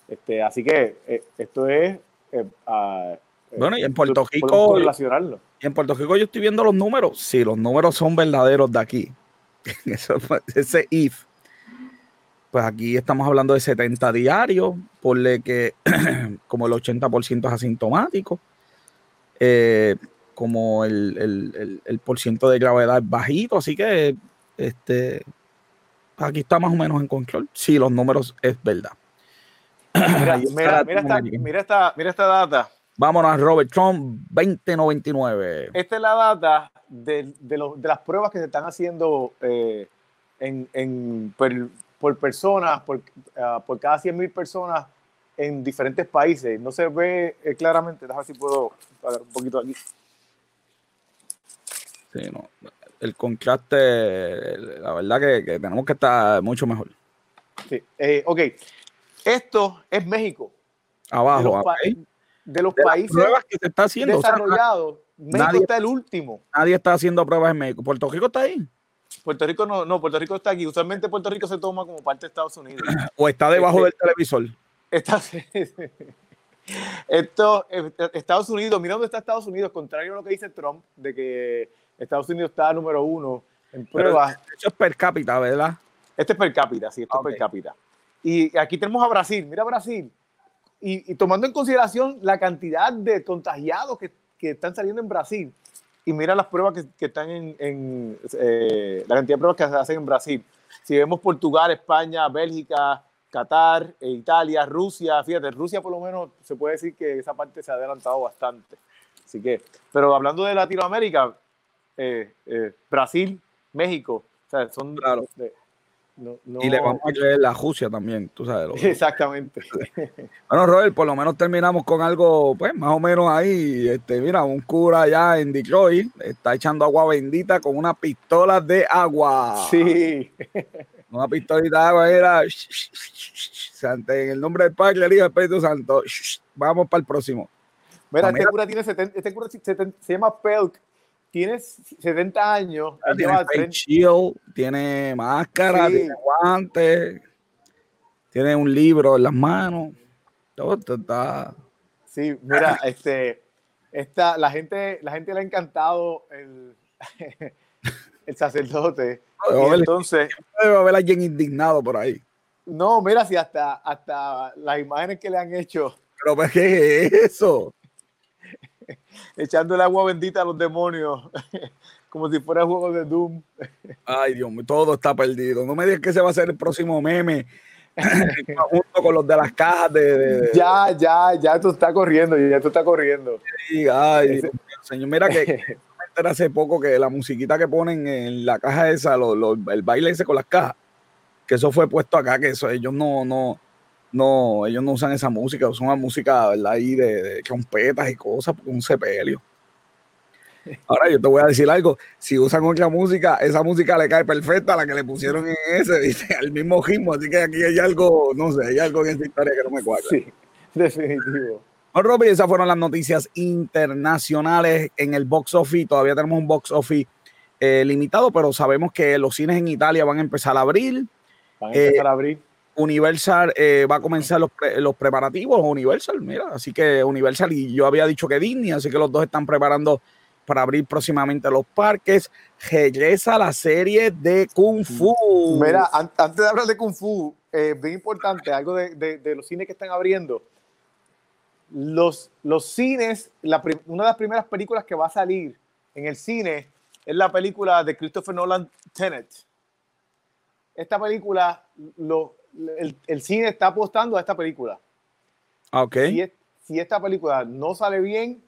Este, así que esto es bueno, y en Puerto Rico. Y en Puerto Rico yo estoy viendo los números. Sí, los números son verdaderos de aquí. [LAUGHS] ese if. Pues aquí estamos hablando de 70 diarios, ponle que [CLEARS THROAT] como el 80% es asintomático, eh, como el, el, el, por ciento de gravedad es bajito, así que este, aquí está más o menos en control, si los números es verdad. [CLEARS THROAT] Mira, mira, mira, esta, mira, esta, mira esta data. Vámonos, Robert Trump 2099. Esta es la data de, de, de las pruebas que se están haciendo eh, en, en, por, por, personas, por, uh, por cada 100 mil personas en diferentes países. No se ve eh, claramente, déjame ver si puedo pagar un poquito aquí. Sí, no. El contraste, la verdad que, que tenemos que estar mucho mejor. Sí, eh, ok. Esto es México. Abajo, de los, pa de los de países que se está haciendo, desarrollados. O sea, México nadie, está el último. Nadie está haciendo pruebas en México. ¿Puerto Rico está ahí? Puerto Rico no, no, Puerto Rico está aquí. Usualmente Puerto Rico se toma como parte de Estados Unidos. [CLEARS THROAT] o está debajo este, del televisor. Está, [LAUGHS] esto, Estados Unidos, mira dónde está Estados Unidos, contrario a lo que dice Trump, de que Estados Unidos está número uno en pruebas. Eso es per cápita, ¿verdad? Este es per cápita, sí, esto okay. es per cápita. Y aquí tenemos a Brasil, mira Brasil. Y, y tomando en consideración la cantidad de contagiados que, que, están saliendo en Brasil, y mira las pruebas que, que están en, en eh, la cantidad de pruebas que se hacen en Brasil. Si vemos Portugal, España, Bélgica, Qatar, e Italia, Rusia, fíjate, Rusia por lo menos se puede decir que esa parte se ha adelantado bastante. Así que, pero hablando de Latinoamérica, eh, eh, Brasil, México, o sea, son claro. de, no, no... Y le vamos a creer la Rusia también, tú sabes. Lo... [LAUGHS] Exactamente. [LAUGHS] bueno, Robert, por lo menos terminamos con algo, pues, más o menos ahí. Este, mira, un cura allá en Detroit está echando agua bendita con una pistola de agua. Sí. Una pistolita de agua era. En el nombre del Padre, del Hijo del Espíritu Santo. Vamos para el próximo. Mira, este cura tiene 70, este cura 70, se llama Pelk tiene 70 años. Ah, tiene face shield, tiene máscara, sí. tiene guantes, tiene un libro en las manos. Todo esto está. Sí, mira, [LAUGHS] este, esta, la gente, la gente le ha encantado el, [LAUGHS] el sacerdote. Debe entonces debe haber alguien indignado por ahí. No, mira, si hasta, hasta las imágenes que le han hecho. Pero ¿qué es eso? [LAUGHS] echando el agua bendita a los demonios, [LAUGHS] como si fuera juego de Doom. Ay, Dios mío, todo está perdido. No me digas que ese va a ser el próximo meme. [LAUGHS] junto con los de las cajas de, Ya, ya, ya tú está corriendo, ya tú está corriendo. Sí, ay, señor, mira que hace poco que la musiquita que ponen en la caja esa, lo, lo, el baile ese con las cajas, que eso fue puesto acá, que eso ellos no, no, no, ellos no usan esa música, usan una música, ¿verdad? Ahí de, de trompetas y cosas, un sepelio. [LAUGHS] Ahora yo te voy a decir algo, si usan otra música, esa música le cae perfecta a la que le pusieron en ese, [LAUGHS] dice, al mismo ritmo, así que aquí hay algo, no sé, hay algo en esta historia que no me cuadra. Sí, [LAUGHS] definitivo. Bueno, Robby, esas fueron las noticias internacionales en el box office, todavía tenemos un box office eh, limitado, pero sabemos que los cines en Italia van a empezar a abrir. Van a empezar eh, a abrir. Universal eh, va a comenzar los, pre, los, preparativos, Universal, mira, así que Universal y yo había dicho que Disney, así que los dos están preparando para abrir próximamente los parques. Regresa la serie de Kung Fu. Mira, an antes de hablar de Kung Fu, eh, bien importante, algo de, de, de, los cines que están abriendo. Los, los cines, la, una de las primeras películas que va a salir en el cine es la película de Christopher Nolan, Tenet. Esta película, lo, el, el, cine está apostando a esta película. Okay. Si, es, si esta película no sale bien,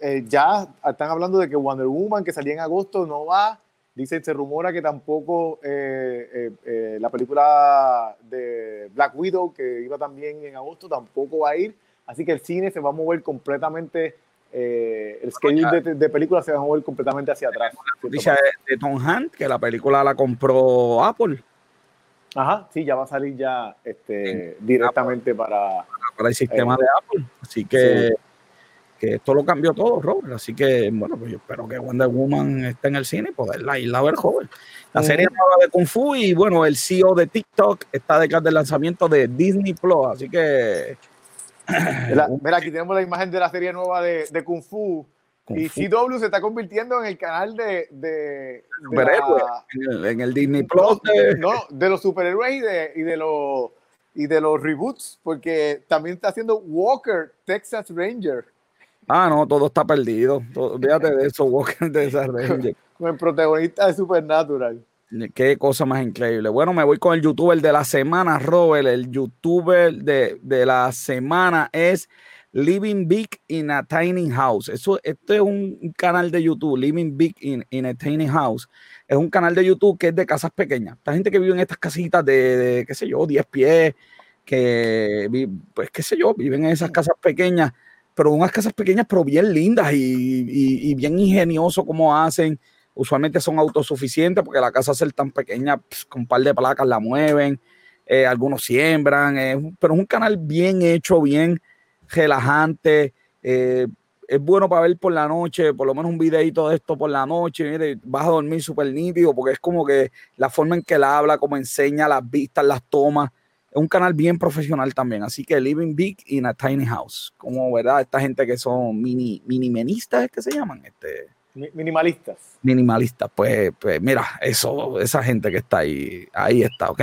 eh, ya están hablando de que Wonder Woman, que salía en agosto, no va. Dicen, se rumora que tampoco eh, eh, eh, la película de Black Widow, que iba también en agosto, tampoco va a ir. Así que el cine se va a mover completamente, eh, el schedule de, de películas se va a mover completamente hacia atrás. Dice de, de Tom Hunt, que la película la compró Apple. Ajá, sí, ya va a salir ya este, directamente Apple. para, para el sistema eh, de Apple. Así que, sí. que, esto lo cambió todo, Robert. Así que, bueno, pues yo espero que Wonder Woman esté en el cine y poderla ir a ver, joven. La serie uh -huh. nueva de Kung Fu y, bueno, el CEO de TikTok está detrás del lanzamiento de Disney Plus. Así que. La, [CLEARS THROAT] mira, aquí tenemos la imagen de la serie nueva de, de Kung Fu y CW se está convirtiendo en el canal de, de, de superhéroes, la- en, el, en el Disney Plus. no, de- no, de los superhéroes y de, y de los y de los reboots, porque también está haciendo Walker, Texas Ranger, Ah, no, todo está perdido. Todo- Olvídate de eso, Walker esa [LAUGHS] Ranger. con el protagonista de Supernatural. Qué cosa más increíble. Bueno, me voy con el youtuber de la semana, Robert. El youtuber de, de la semana es Living Big in a Tiny House. Eso, este es un canal de YouTube, Living Big in, in a Tiny House. Es un canal de YouTube que es de casas pequeñas. Esta gente que vive en estas casitas de, qué sé yo, 10 pies, que, pues qué sé yo, viven en esas casas pequeñas, pero unas casas pequeñas, pero bien lindas y, bien ingenioso como hacen usualmente son autosuficientes porque la casa ser tan pequeña, pues, con un par de placas la mueven, eh, algunos siembran, pero es un canal bien hecho, bien relajante, eh, es bueno para ver por la noche, por lo menos un videito de esto por la noche, mire, vas a dormir súper nítido porque es como que la forma en que él habla, como enseña las vistas, las tomas, es un canal bien profesional también, así que Living Big in a Tiny House, como verdad, esta gente que son mini, minimenistas, es que se llaman, este Mi- Minimalistas. minimalista. Pues, pues mira, eso, esa gente que está ahí, ahí está, ¿ok?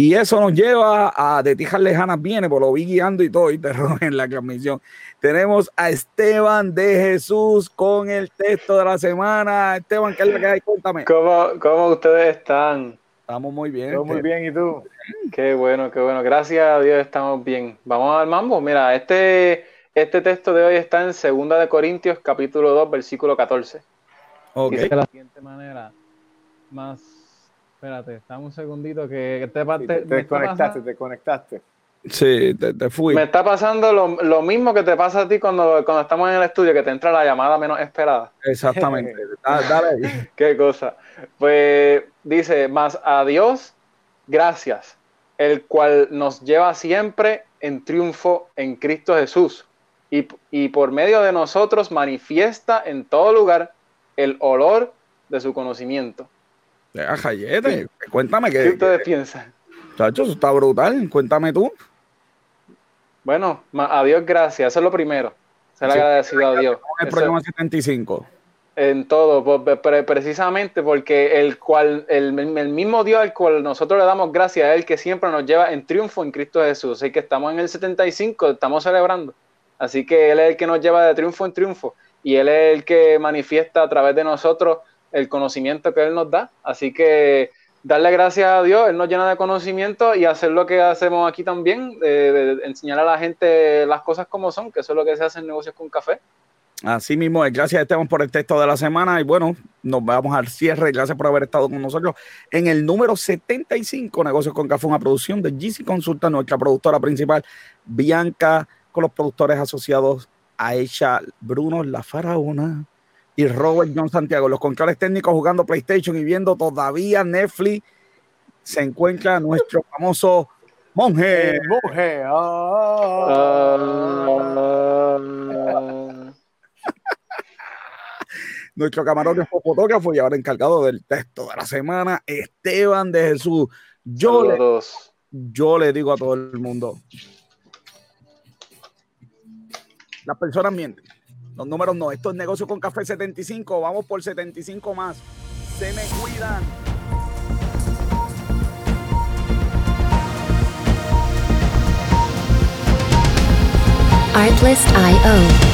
Y eso nos lleva a de Tijas Lejanas viene, por lo vi guiando y todo, y te [LAUGHS] en la transmisión. Tenemos a Esteban de Jesús con el texto de la semana. Esteban, ¿qué es lo que hay? Cuéntame. ¿Cómo, cómo ustedes están? Estamos muy bien. Todo muy bien, ¿y tú? Qué bueno, qué bueno. Gracias a Dios estamos bien. Vamos al mambo. Mira, este, este texto de hoy está en 2 de Corintios, capítulo 2, versículo 14. Ok. Dice de la siguiente manera. Más, espérate, dame un segundito que este Sí, parte te, desconectaste, pasando, te conectaste. Sí, te, te fui. me está pasando lo, lo mismo que te pasa a ti cuando, cuando estamos en el estudio, que te entra la llamada menos esperada. Exactamente. [LAUGHS] Da- dale. Qué cosa. Pues dice, más a Dios, gracias, el cual nos lleva siempre en triunfo en Cristo Jesús. Y, y por medio de nosotros manifiesta en todo lugar el olor de su conocimiento. Ah, Jayete, Cuéntame ¿Qué que, ustedes piensan? chacho, eso está brutal. Cuéntame tú. Bueno, a Dios gracias, eso es lo primero. Ser Sí. agradecido a Dios. El Eso- programa 75. En todo, pre- precisamente porque el cual, el, el mismo Dios al cual nosotros le damos gracias a Él que siempre nos lleva en triunfo en Cristo Jesús. Así que estamos en el 75, estamos celebrando. Así que Él es el que nos lleva de triunfo en triunfo y Él es el que manifiesta a través de nosotros el conocimiento que Él nos da. Así que darle gracias a Dios, Él nos llena de conocimiento y hacer lo que hacemos aquí también, enseñar a la gente las cosas como son, que eso es lo que se hace en negocios con café. Así mismo, gracias Esteban por el texto de la semana y bueno, nos vamos al cierre. Gracias por haber estado con nosotros en el número 75, Negocios con Café, una producción de GC Consulta, nuestra productora principal, Bianca, con los productores asociados Aisha Bruno, la faraona y Robert John Santiago. Los controles técnicos jugando PlayStation y viendo todavía Netflix. Se encuentra nuestro famoso monje. El monje. ah. [LAUGHS] Nuestro camarógrafo fotógrafo y ahora encargado del texto de la semana, Esteban de Jesús. Yo le, yo le digo a todo el mundo, las personas mienten, los números no, esto es negocio con café 75, vamos por 75 más, se me cuidan. Artlist.io